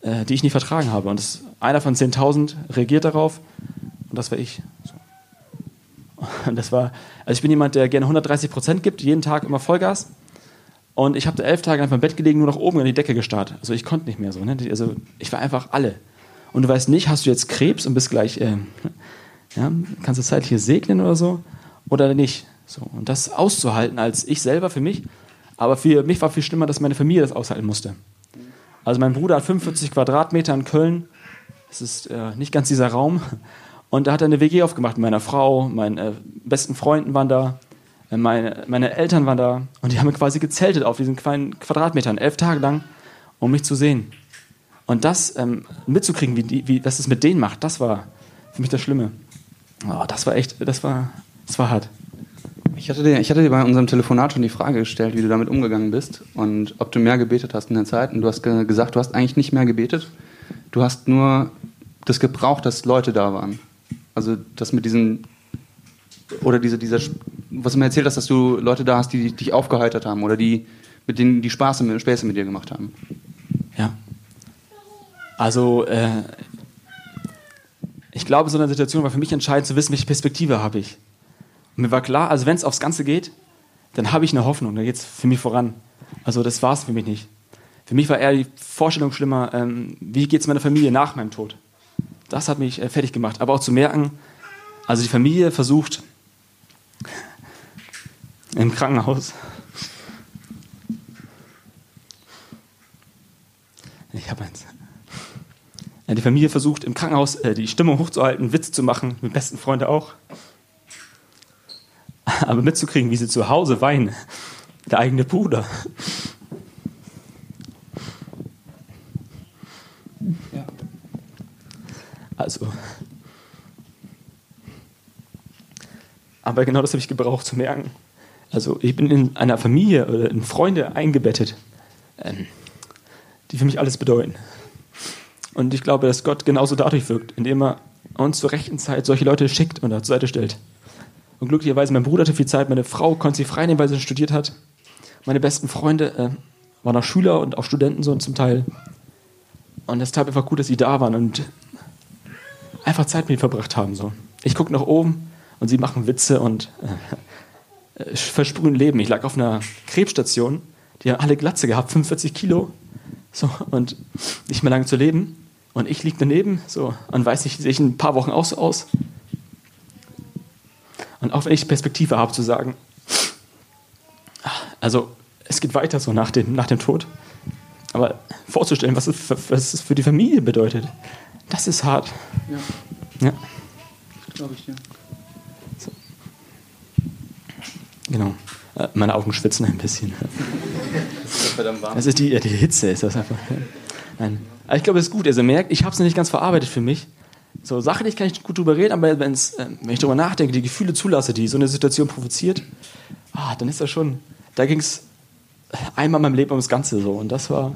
äh, die ich nicht vertragen habe. Und das, einer von 10.000 reagiert darauf und das war ich. So. Das war, also ich bin jemand, der gerne 130 Prozent gibt, jeden Tag immer Vollgas. Und ich habe elf Tage einfach im Bett gelegen, nur nach oben in die Decke gestarrt. Also ich konnte nicht mehr so. Ne? Also ich war einfach alle. Und du weißt nicht, hast du jetzt Krebs und bist gleich, äh, ja, kannst du zeitlich segnen oder so oder nicht. So. Und das auszuhalten als ich selber für mich. Aber für mich war viel schlimmer, dass meine Familie das aushalten musste. Also mein Bruder hat 45 Quadratmeter in Köln. Das ist äh, nicht ganz dieser Raum. Und da hat er eine WG aufgemacht mit meiner Frau, meinen äh, besten Freunden waren da, äh, meine, meine Eltern waren da. Und die haben quasi gezeltet auf diesen kleinen Quadratmetern, elf Tage lang, um mich zu sehen. Und das ähm, mitzukriegen, wie, die, wie, was es mit denen macht, das war für mich das Schlimme. Oh, das war echt, das war, das war hart. Ich hatte, dir, ich hatte dir bei unserem Telefonat schon die Frage gestellt, wie du damit umgegangen bist und ob du mehr gebetet hast in der Zeit. Und du hast ge gesagt, du hast eigentlich nicht mehr gebetet. Du hast nur das gebraucht, dass Leute da waren. Also das mit diesen oder diese, dieser, was du mir erzählt hast, dass du Leute da hast, die dich aufgeheitert haben oder die, mit denen die Spaß, Späße mit dir gemacht haben. Ja. Also, äh, ich glaube, so eine Situation war für mich entscheidend zu wissen, welche Perspektive habe ich. Und mir war klar, also wenn es aufs Ganze geht, dann habe ich eine Hoffnung, dann geht es für mich voran. Also das war es für mich nicht. Für mich war eher die Vorstellung schlimmer, ähm, wie geht es meiner Familie nach meinem Tod. Das hat mich äh, fertig gemacht. Aber auch zu merken, also die Familie versucht im Krankenhaus. Ich habe eins. Die Familie versucht im Krankenhaus äh, die Stimmung hochzuhalten, Witze zu machen, mit besten Freunden auch. Aber mitzukriegen, wie sie zu Hause weinen. Der eigene Bruder. Also. Aber genau das habe ich gebraucht zu merken. Also ich bin in einer Familie oder in Freunde eingebettet, ähm, die für mich alles bedeuten. Und ich glaube, dass Gott genauso dadurch wirkt, indem er uns zur rechten Zeit solche Leute schickt und zur Seite stellt. Und glücklicherweise, mein Bruder hatte viel Zeit, meine Frau konnte sich frei nehmen, weil sie studiert hat. Meine besten Freunde äh, waren auch Schüler und auch Studenten so zum Teil. Und es tat einfach gut, dass sie da waren. Und einfach Zeit mit ihnen verbracht haben. So. Ich gucke nach oben und sie machen Witze und äh, versprühen Leben. Ich lag auf einer Krebsstation, die haben alle Glatze gehabt, 45 Kilo so, und nicht mehr lange zu leben. Und ich liege daneben so, und weiß nicht, sehe ich in ein paar Wochen auch so aus. Und auch wenn ich Perspektive habe zu sagen, also es geht weiter so nach dem, nach dem Tod. Aber vorzustellen, was es, was es für die Familie bedeutet, das ist hart. Ja. Ja, Glaube ich dir. genau. Äh, Meine Augen schwitzen ein bisschen. Das ist verdammt warm. Das ist die, die Hitze, ist das einfach. Nein. Aber ich glaube, es ist gut. Also merkt, ich habe es noch nicht ganz verarbeitet für mich. So sachlich kann ich gut drüber reden, aber wenn's, äh, wenn ich darüber nachdenke, die Gefühle zulasse, die so eine Situation provoziert, ah, dann ist das schon. Da ging es einmal in meinem Leben ums Ganze so. Und das war.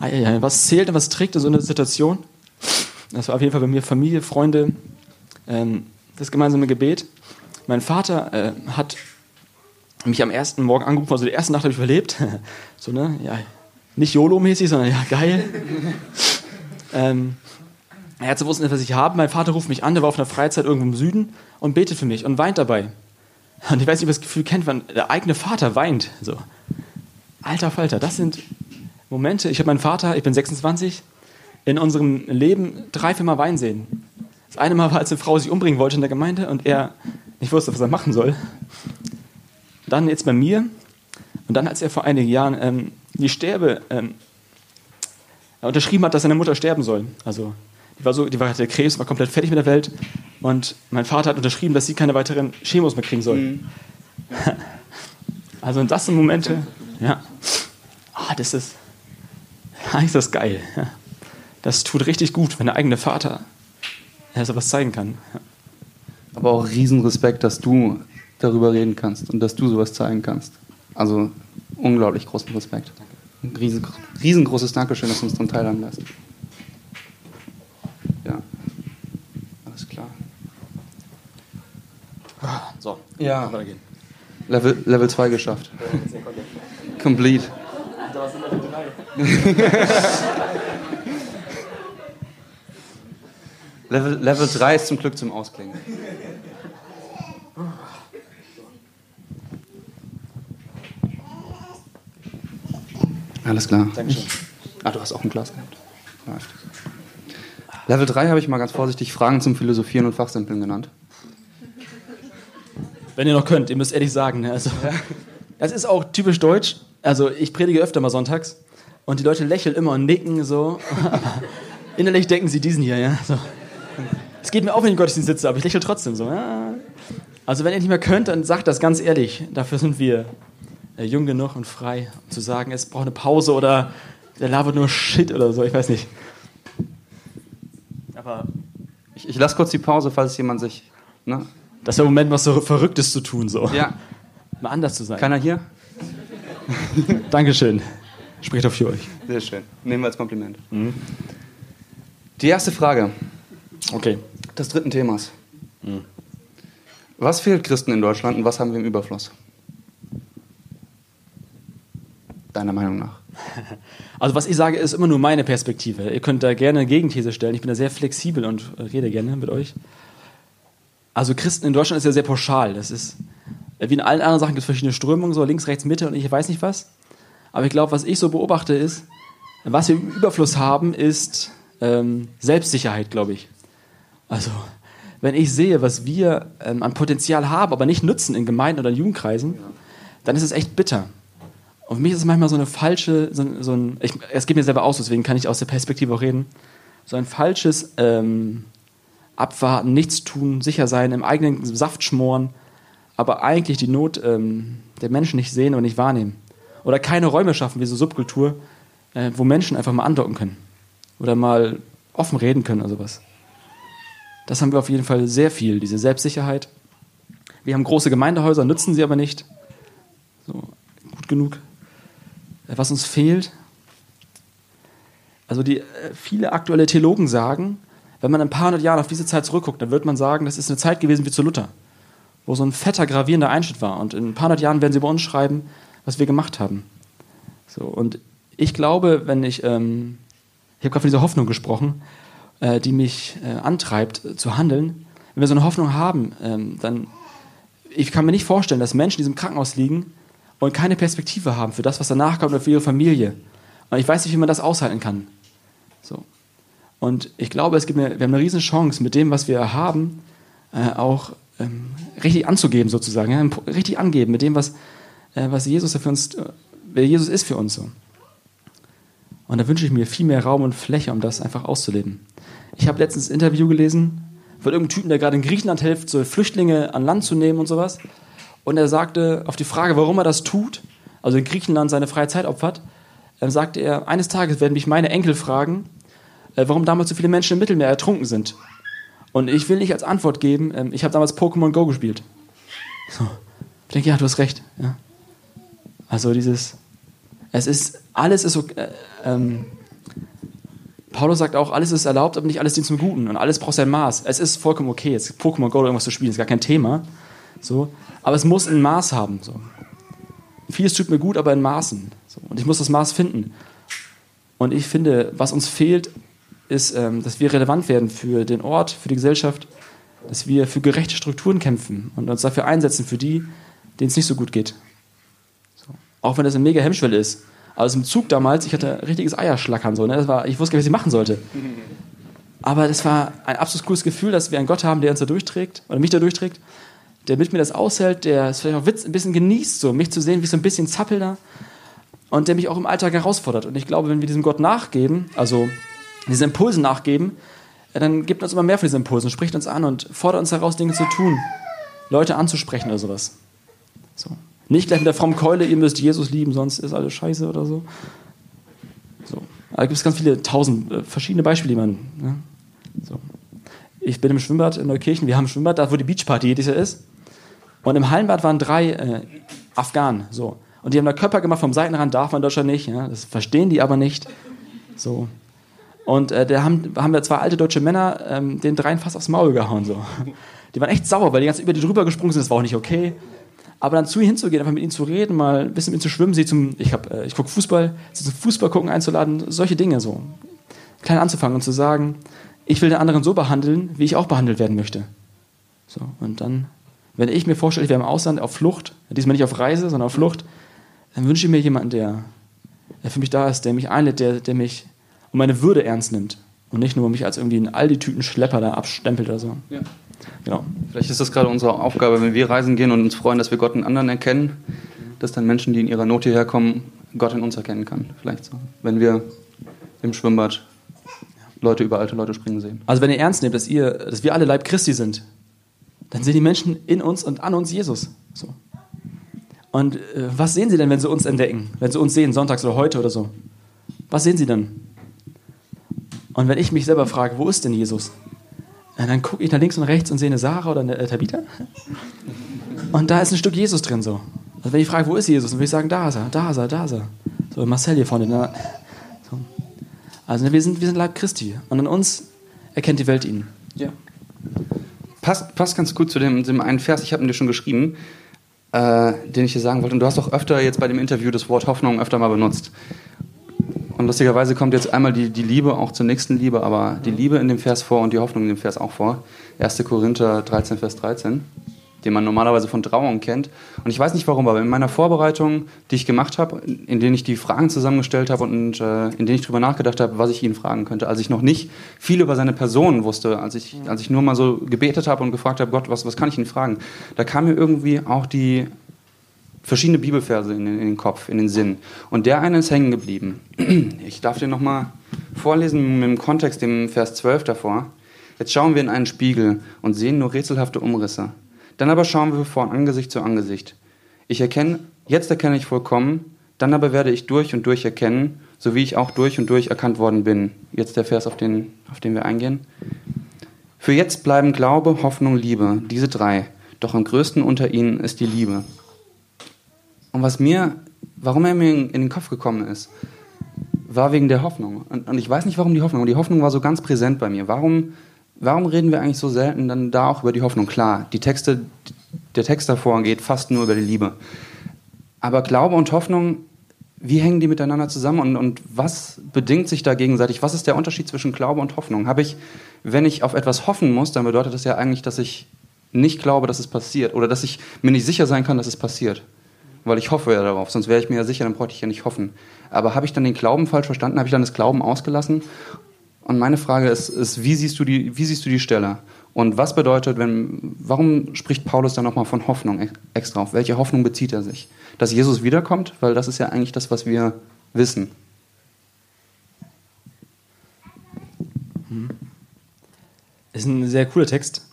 Ah, ja, ja, was zählt und was trägt in so einer Situation? Das war auf jeden Fall bei mir Familie, Freunde, ähm, das gemeinsame Gebet. Mein Vater äh, hat mich am ersten Morgen angerufen, also die erste Nacht habe ich überlebt. so, ne? Ja, nicht YOLO-mäßig, sondern ja, geil. ähm, er hat so wussten, was ich habe. Mein Vater ruft mich an, der war auf einer Freizeit irgendwo im Süden und betet für mich und weint dabei. Und ich weiß nicht, ob ihr das Gefühl kennt, wenn der eigene Vater weint. So. Alter Falter, das sind Momente. Ich habe meinen Vater, ich bin 26, in unserem Leben drei, vier Mal weinen sehen. Das eine Mal war, als eine Frau sich umbringen wollte in der Gemeinde und er nicht wusste, was er machen soll. Dann jetzt bei mir und dann, als er vor einigen Jahren ähm, die Sterbe ähm, er unterschrieben hat, dass seine Mutter sterben soll. Also die war so, die war hatte Krebs, war komplett fertig mit der Welt und mein Vater hat unterschrieben, dass sie keine weiteren Chemos mehr kriegen soll. Also und das sind Momente, ja, ah, das ist, eigentlich ist das geil. Ja. Das tut richtig gut, wenn der eigene Vater ja, sowas zeigen kann. Ja. Aber auch Riesenrespekt, dass du darüber reden kannst und dass du sowas zeigen kannst. Also unglaublich großen Respekt. Ein riesen, riesengroßes Dankeschön, dass du uns daran teilhaben lässt. Ja, alles klar. So, Ja, weitergehen. Level, Level 2 geschafft. Complete. Level, Level 3 ist zum Glück zum Ausklingen. Alles klar. Dankeschön. Ah, du hast auch ein Glas gehabt. Läuft. Level 3 habe ich mal ganz vorsichtig Fragen zum Philosophieren und Fachsimpeln genannt. Wenn ihr noch könnt, ihr müsst ehrlich sagen. Ne? Also, Das ist auch typisch deutsch. Also ich predige öfter mal sonntags und die Leute lächeln immer und nicken so. Innerlich denken sie diesen hier, ja. So. Es geht mir auch, wenn ich im Gottesdienst sitze, aber ich lächle trotzdem so. Ja. Also wenn ihr nicht mehr könnt, dann sagt das ganz ehrlich. Dafür sind wir äh, jung genug und frei, um zu sagen, es braucht eine Pause oder der labert nur Shit oder so, ich weiß nicht. Aber Ich, ich lasse kurz die Pause, falls jemand sich. Ne? das ist der Moment, was so Verrücktes zu tun, so. Ja, Mal anders zu sein. keiner hier? Dankeschön. Spricht auch für euch. Sehr schön. Nehmen wir als Kompliment. Die erste Frage Okay. des dritten Themas. Was fehlt Christen in Deutschland und was haben wir im Überfluss? Deiner Meinung nach? Also was ich sage, ist immer nur meine Perspektive. Ihr könnt da gerne eine Gegenthese stellen. Ich bin da sehr flexibel und äh, rede gerne mit euch. Also Christen in Deutschland ist ja sehr pauschal. Das ist, äh, wie in allen anderen Sachen gibt es verschiedene Strömungen, so links, rechts, Mitte und ich weiß nicht was. Aber ich glaube, was ich so beobachte ist, was wir im Überfluss haben, ist ähm, Selbstsicherheit, glaube ich. Also wenn ich sehe, was wir ähm, an Potenzial haben, aber nicht nutzen in Gemeinden oder in Jugendkreisen, dann ist es echt bitter. Und für mich ist es manchmal so eine falsche, so, ein- so ein, ich, es geht mir selber aus, deswegen kann ich aus der Perspektive auch reden, so ein falsches ähm, Abwarten, nichts tun, sicher sein, im eigenen Saft schmoren, aber eigentlich die Not ähm, der Menschen nicht sehen und nicht wahrnehmen. Oder keine Räume schaffen, wie so Subkultur, äh, wo Menschen einfach mal andocken können. Oder mal offen reden können oder sowas. Das haben wir auf jeden Fall sehr viel, diese Selbstsicherheit. Wir haben große Gemeindehäuser, nutzen sie aber nicht. So, gut genug. Äh, Was uns fehlt, also die, äh, viele aktuelle Theologen sagen, wenn man ein paar hundert Jahre auf diese Zeit zurückguckt, dann wird man sagen, das ist eine Zeit gewesen wie zu Luther, wo so ein fetter, gravierender Einschnitt war. Und in ein paar hundert Jahren werden sie über uns schreiben, was wir gemacht haben. So, und ich glaube, wenn ich, ähm, ich habe gerade von dieser Hoffnung gesprochen, äh, die mich äh, antreibt äh, zu handeln. Wenn wir so eine Hoffnung haben, ähm, dann ich kann mir nicht vorstellen, dass Menschen in diesem Krankenhaus liegen und keine Perspektive haben für das, was danach kommt oder für ihre Familie. Und ich weiß nicht, wie man das aushalten kann. So. Und ich glaube, es gibt eine, wir haben eine riesen Chance, mit dem, was wir haben, äh, auch ähm, richtig anzugeben, sozusagen. Ja? Richtig angeben, mit dem, was, äh, was Jesus für uns, äh, Jesus ist für uns so. Und da wünsche ich mir viel mehr Raum und Fläche, um das einfach auszuleben. Ich habe letztens ein Interview gelesen von irgendeinem Typen, der gerade in Griechenland hilft, so Flüchtlinge an Land zu nehmen und sowas. Und er sagte auf die Frage, warum er das tut, also in Griechenland seine freie Zeit opfert, dann sagte er, eines Tages werden mich meine Enkel fragen, äh, warum damals so viele Menschen im Mittelmeer ertrunken sind. Und ich will nicht als Antwort geben, ähm, ich habe damals Pokémon Go gespielt. So. Ich denke, ja, du hast recht. Ja. Also dieses, es ist, alles ist so, äh, ähm, Paulus sagt auch, alles ist erlaubt, aber nicht alles dient zum Guten und alles braucht sein Maß. Es ist vollkommen okay, jetzt Pokémon Go oder irgendwas zu spielen, ist gar kein Thema. So. Aber es muss ein Maß haben. So. Vieles tut mir gut, aber in Maßen. So. Und ich muss das Maß finden. Und ich finde, was uns fehlt, ist, ähm, dass wir relevant werden für den Ort, für die Gesellschaft, dass wir für gerechte Strukturen kämpfen und uns dafür einsetzen, für die, denen es nicht so gut geht. So. Auch wenn das eine mega Hemmschwelle ist. Also im Zug damals, ich hatte richtiges Eierschlackern so. Ne? Das war, ich wusste gar nicht, was ich machen sollte. Aber das war ein absolut cooles Gefühl, dass wir einen Gott haben, der uns da durchträgt oder mich da durchträgt, der mit mir das aushält, der es vielleicht auch Witz ein bisschen genießt, so mich zu sehen, wie ich so ein bisschen zappel da und der mich auch im Alltag herausfordert. Und ich glaube, wenn wir diesem Gott nachgeben, also diesen Impulsen nachgeben, dann gibt uns immer mehr von diesen Impulsen, spricht uns an und fordert uns heraus, Dinge zu tun, Leute anzusprechen oder sowas. So. Nicht gleich mit der frommen Keule, ihr müsst Jesus lieben, sonst ist alles scheiße oder so. so. Da gibt es ganz viele tausend äh, verschiedene Beispiele, die man. Ne? So. Ich bin im Schwimmbad in Neukirchen, wir haben ein Schwimmbad, da wo die Beachparty jedes Jahr ist. Und im Hallenbad waren drei äh, Afghanen. So. Und die haben da Körper gemacht vom Seitenrand, darf man in Deutschland nicht. Ja? Das verstehen die aber nicht. So. Und äh, da haben, haben wir zwei alte deutsche Männer ähm, den dreien fast aufs Maul gehauen. So. Die waren echt sauer, weil die ganz über die drüber gesprungen sind. Das war auch nicht okay. Aber dann zu ihnen hinzugehen, einfach mit ihnen zu reden, mal ein bisschen mit ihnen zu schwimmen, sie zum, ich, hab, äh, ich gucke Fußball, sie zum Fußball gucken einzuladen, solche Dinge so. Klein anzufangen und zu sagen, ich will den anderen so behandeln, wie ich auch behandelt werden möchte. So, und dann, wenn ich mir vorstelle, ich wäre im Ausland auf Flucht, diesmal nicht auf Reise, sondern auf Flucht, dann wünsche ich mir jemanden, der, der für mich da ist, der mich einlädt, der, der mich und meine Würde ernst nimmt und nicht nur mich als irgendwie ein Aldi-Tüten-Schlepper da abstempelt oder so. Ja. Genau. Vielleicht ist das gerade unsere Aufgabe, wenn wir reisen gehen und uns freuen, dass wir Gott in anderen erkennen, dass dann Menschen, die in ihrer Not hierher kommen, Gott in uns erkennen kann. Vielleicht so. Wenn wir im Schwimmbad Leute über alte Leute springen sehen. Also wenn ihr ernst nehmt, dass, ihr, dass wir alle Leib Christi sind, dann sehen die Menschen in uns und an uns Jesus. So. Und äh, was sehen sie denn, wenn sie uns entdecken? Wenn sie uns sehen, sonntags oder heute oder so? Was sehen sie dann? Und wenn ich mich selber frage, wo ist denn Jesus? Dann gucke ich nach links und rechts und sehe eine Sarah oder eine äh, Tabitha. Und da ist ein Stück Jesus drin so. Also wenn ich frage, wo ist Jesus, dann würde ich sagen, da ist er, da ist er, da ist er. So, Marcel hier vorne. Na, so. Also wir sind, wir sind Leib Christi. Und an uns erkennt die Welt ihn. Ja. Passt, passt ganz gut zu dem, dem einen Vers, ich habe ihn dir schon geschrieben, äh, den ich dir sagen wollte. Und du hast auch öfter jetzt bei dem Interview das Wort Hoffnung öfter mal benutzt. Und lustigerweise kommt jetzt einmal die, die Liebe auch zur nächsten Liebe, aber die Liebe in dem Vers vor und die Hoffnung in dem Vers auch vor. 1. Korinther 13, Vers 13, den man normalerweise von Trauung kennt. Und ich weiß nicht warum, aber in meiner Vorbereitung, die ich gemacht habe, in denen ich die Fragen zusammengestellt habe und äh, in denen ich darüber nachgedacht habe, was ich ihn fragen könnte, als ich noch nicht viel über seine Person wusste, als ich, als ich nur mal so gebetet habe und gefragt habe, Gott, was, was kann ich ihn fragen? Da kam mir irgendwie auch die verschiedene Bibelverse in den, in den, Kopf, in den Sinn. Und der eine ist hängen geblieben. Ich darf den nochmal vorlesen mit dem Kontext, dem Vers 12 davor. Jetzt schauen wir in einen Spiegel und sehen nur rätselhafte Umrisse. Dann aber schauen wir von Angesicht zu Angesicht. Ich erkenne, jetzt erkenne ich vollkommen, dann aber werde ich durch und durch erkennen, so wie ich auch durch und durch erkannt worden bin. Jetzt der Vers, auf den, auf den wir eingehen. Für jetzt bleiben Glaube, Hoffnung, Liebe, diese drei. Doch am größten unter ihnen ist die Liebe. Und was mir, warum er mir in, den Kopf gekommen ist, war wegen der Hoffnung. Und, und, ich weiß nicht, warum die Hoffnung. Und die Hoffnung war so ganz präsent bei mir. Warum, warum reden wir eigentlich so selten dann da auch über die Hoffnung? Klar, die Texte, der Text davor geht fast nur über die Liebe. Aber Glaube und Hoffnung wie hängen die miteinander zusammen und, und was bedingt sich da gegenseitig? Was ist der Unterschied zwischen Glaube und Hoffnung? Habe ich, wenn ich auf etwas hoffen muss, dann bedeutet das ja eigentlich, dass ich nicht glaube, dass es passiert oder dass ich mir nicht sicher sein kann, dass es passiert. Weil ich hoffe ja darauf, sonst wäre ich mir ja sicher, dann bräuchte ich ja nicht hoffen. Aber habe ich dann den Glauben falsch verstanden? Habe ich dann das Glauben ausgelassen? Und meine Frage ist, ist wie, siehst du die, wie siehst du die Stelle? Und was bedeutet, wenn, warum spricht Paulus dann nochmal von Hoffnung extra auf? Welche Hoffnung bezieht er sich? Dass Jesus wiederkommt? Weil das ist ja eigentlich das, was wir wissen. Hm. Ist ein sehr cooler Text.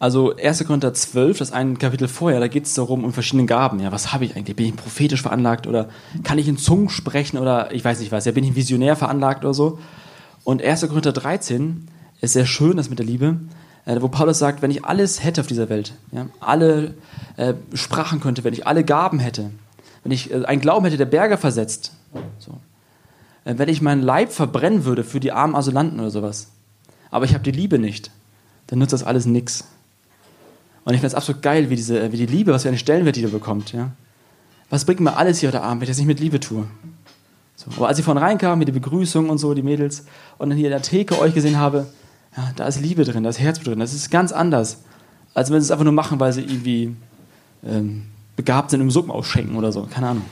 Also 1. Korinther 12, das ein Kapitel vorher, da geht es darum, um verschiedene Gaben. Ja, was habe ich eigentlich? Bin ich prophetisch veranlagt oder kann ich in Zungen sprechen oder ich weiß nicht was, ja, bin ich visionär veranlagt oder so? Und 1. Korinther 13 ist sehr schön, das mit der Liebe, äh, wo Paulus sagt, wenn ich alles hätte auf dieser Welt, ja, alle äh, Sprachen könnte, wenn ich alle Gaben hätte, wenn ich äh, einen Glauben hätte, der Berge versetzt, so, äh, wenn ich meinen Leib verbrennen würde für die armen Asylanten oder sowas, aber ich habe die Liebe nicht, dann nutzt das alles nichts. Und ich finde es absolut geil, wie, diese, wie die Liebe, was für einen Stellenwert die da bekommt. Ja? Was bringt mir alles hier heute Abend, wenn ich das nicht mit Liebe tue? So. Aber als ich von reinkam, mit der Begrüßung und so, die Mädels, und dann hier in der Theke euch gesehen habe, ja, da ist Liebe drin, da ist Herz drin. Das ist ganz anders, als wenn sie es einfach nur machen, weil sie irgendwie ähm, begabt sind im Suppen ausschenken oder so. Keine Ahnung.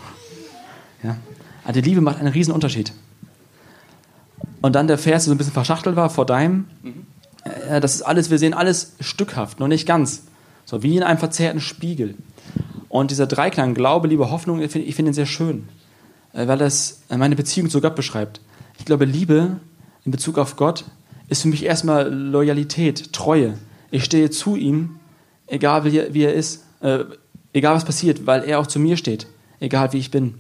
Ja? Aber die Liebe macht einen riesen Unterschied. Und dann der Vers, der so ein bisschen verschachtelt war, vor deinem, mhm. äh, das ist alles, wir sehen alles stückhaft, noch nicht ganz. So wie in einem verzerrten Spiegel. Und dieser Dreiklang, Glaube, Liebe, Hoffnung, ich finde find ihn sehr schön. Äh, weil das äh, meine Beziehung zu Gott beschreibt. Ich glaube, Liebe in Bezug auf Gott ist für mich erstmal Loyalität, Treue. Ich stehe zu ihm, egal wie, wie er ist, äh, egal was passiert, weil er auch zu mir steht, egal wie ich bin.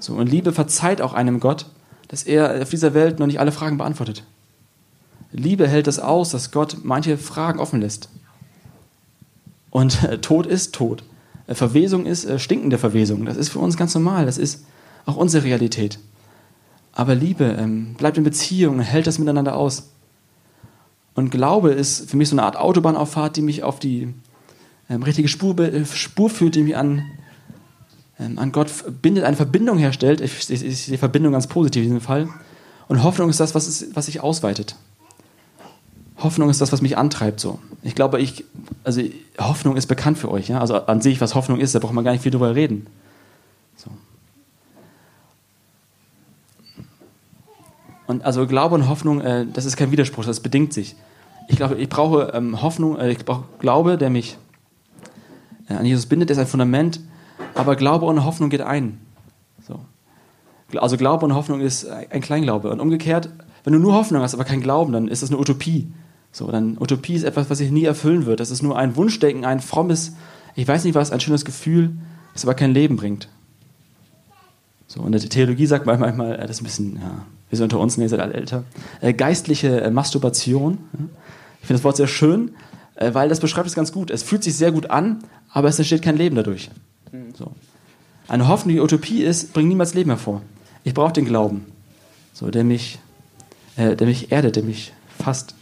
So, und Liebe verzeiht auch einem Gott, dass er auf dieser Welt noch nicht alle Fragen beantwortet. Liebe hält es aus, dass Gott manche Fragen offen lässt. Und äh, Tod ist Tod. Äh, Verwesung ist äh, stinkende Verwesung. Das ist für uns ganz normal. Das ist auch unsere Realität. Aber Liebe ähm, bleibt in Beziehung, hält das miteinander aus. Und Glaube ist für mich so eine Art Autobahnauffahrt, die mich auf die ähm, richtige Spur, äh, Spur führt, die mich an, ähm, an Gott bindet, eine Verbindung herstellt. Ich, ich, ich sehe Verbindung ganz positiv in diesem Fall. Und Hoffnung ist das, was, ist, was sich ausweitet. Hoffnung ist das, was mich antreibt. So. Ich glaube, ich, also Hoffnung ist bekannt für euch. Ja? Also an sich, was Hoffnung ist, da braucht man gar nicht viel drüber reden. So. Und also Glaube und Hoffnung, äh, das ist kein Widerspruch, das bedingt sich. Ich glaube, ich brauche ähm, Hoffnung, äh, ich brauche Glaube, der mich äh, an Jesus bindet, der ist ein Fundament, aber Glaube und Hoffnung geht ein. So. Also Glaube und Hoffnung ist ein Kleinglaube. Und umgekehrt, wenn du nur Hoffnung hast, aber kein Glauben, dann ist das eine Utopie. So, dann Utopie ist etwas, was sich nie erfüllen wird. Das ist nur ein Wunschdenken, ein frommes, ich weiß nicht was, ein schönes Gefühl, das aber kein Leben bringt. So, und die Theologie sagt manchmal, äh, das ist ein bisschen, ja, wir sind unter uns, ne, ihr seid alle älter, äh, geistliche äh, Masturbation. Ich finde das Wort sehr schön, äh, weil das beschreibt es ganz gut. Es fühlt sich sehr gut an, aber es entsteht kein Leben dadurch. Mhm. So. Eine Hoffnung, die Utopie ist, bringt niemals Leben hervor. Ich brauche den Glauben, so, der, mich, äh, der mich erdet, der mich fasst.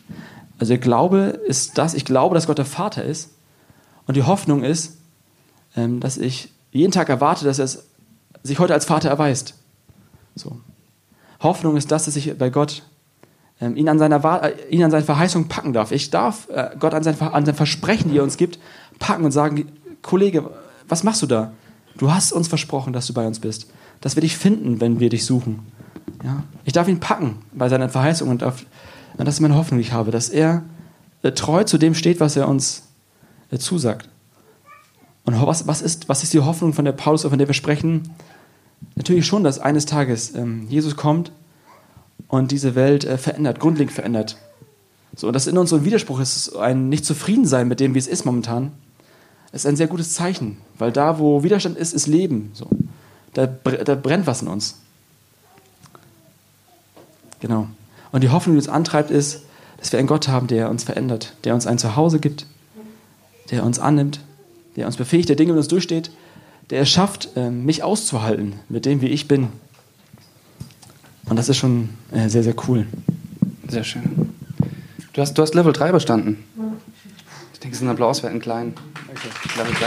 Also der Glaube ist das, ich glaube, dass Gott der Vater ist. Und die Hoffnung ist, ähm, dass ich jeden Tag erwarte, dass er sich heute als Vater erweist. So. Hoffnung ist das, dass ich bei Gott ähm, ihn, an seiner, äh, ihn an seine Verheißung packen darf. Ich darf äh, Gott an sein, an sein Versprechen, die er uns gibt, packen und sagen, Kollege, was machst du da? Du hast uns versprochen, dass du bei uns bist. Dass wir dich finden, wenn wir dich suchen. Ja? Ich darf ihn packen bei seiner Verheißung und darf, und das ist meine Hoffnung, die ich habe, dass er äh, treu zu dem steht, was er uns äh, zusagt. Und was, was, ist, was ist die Hoffnung von der Paulus, von der wir sprechen? natürlich schon, dass eines Tages ähm, Jesus kommt und diese Welt äh, verändert, grundlegend verändert. So, und das in uns so ein Widerspruch ist, ein Nicht-Zufriedensein mit dem, wie es ist momentan, ist ein sehr gutes Zeichen, weil da, wo Widerstand ist, ist Leben. So. Da, da brennt was in uns. Genau. Und die Hoffnung, die uns antreibt, ist, dass wir einen Gott haben, der uns verändert, der uns ein Zuhause gibt, der uns annimmt, der uns befähigt, der Dinge mit uns durchsteht der es schafft, ähm, mich auszuhalten mit dem, wie ich bin. Und das ist schon äh, sehr, sehr cool. Sehr schön. Du hast, du hast Level 3 bestanden. Ich denke, es ist ein Applaus für einen kleinen. Okay. Level 3.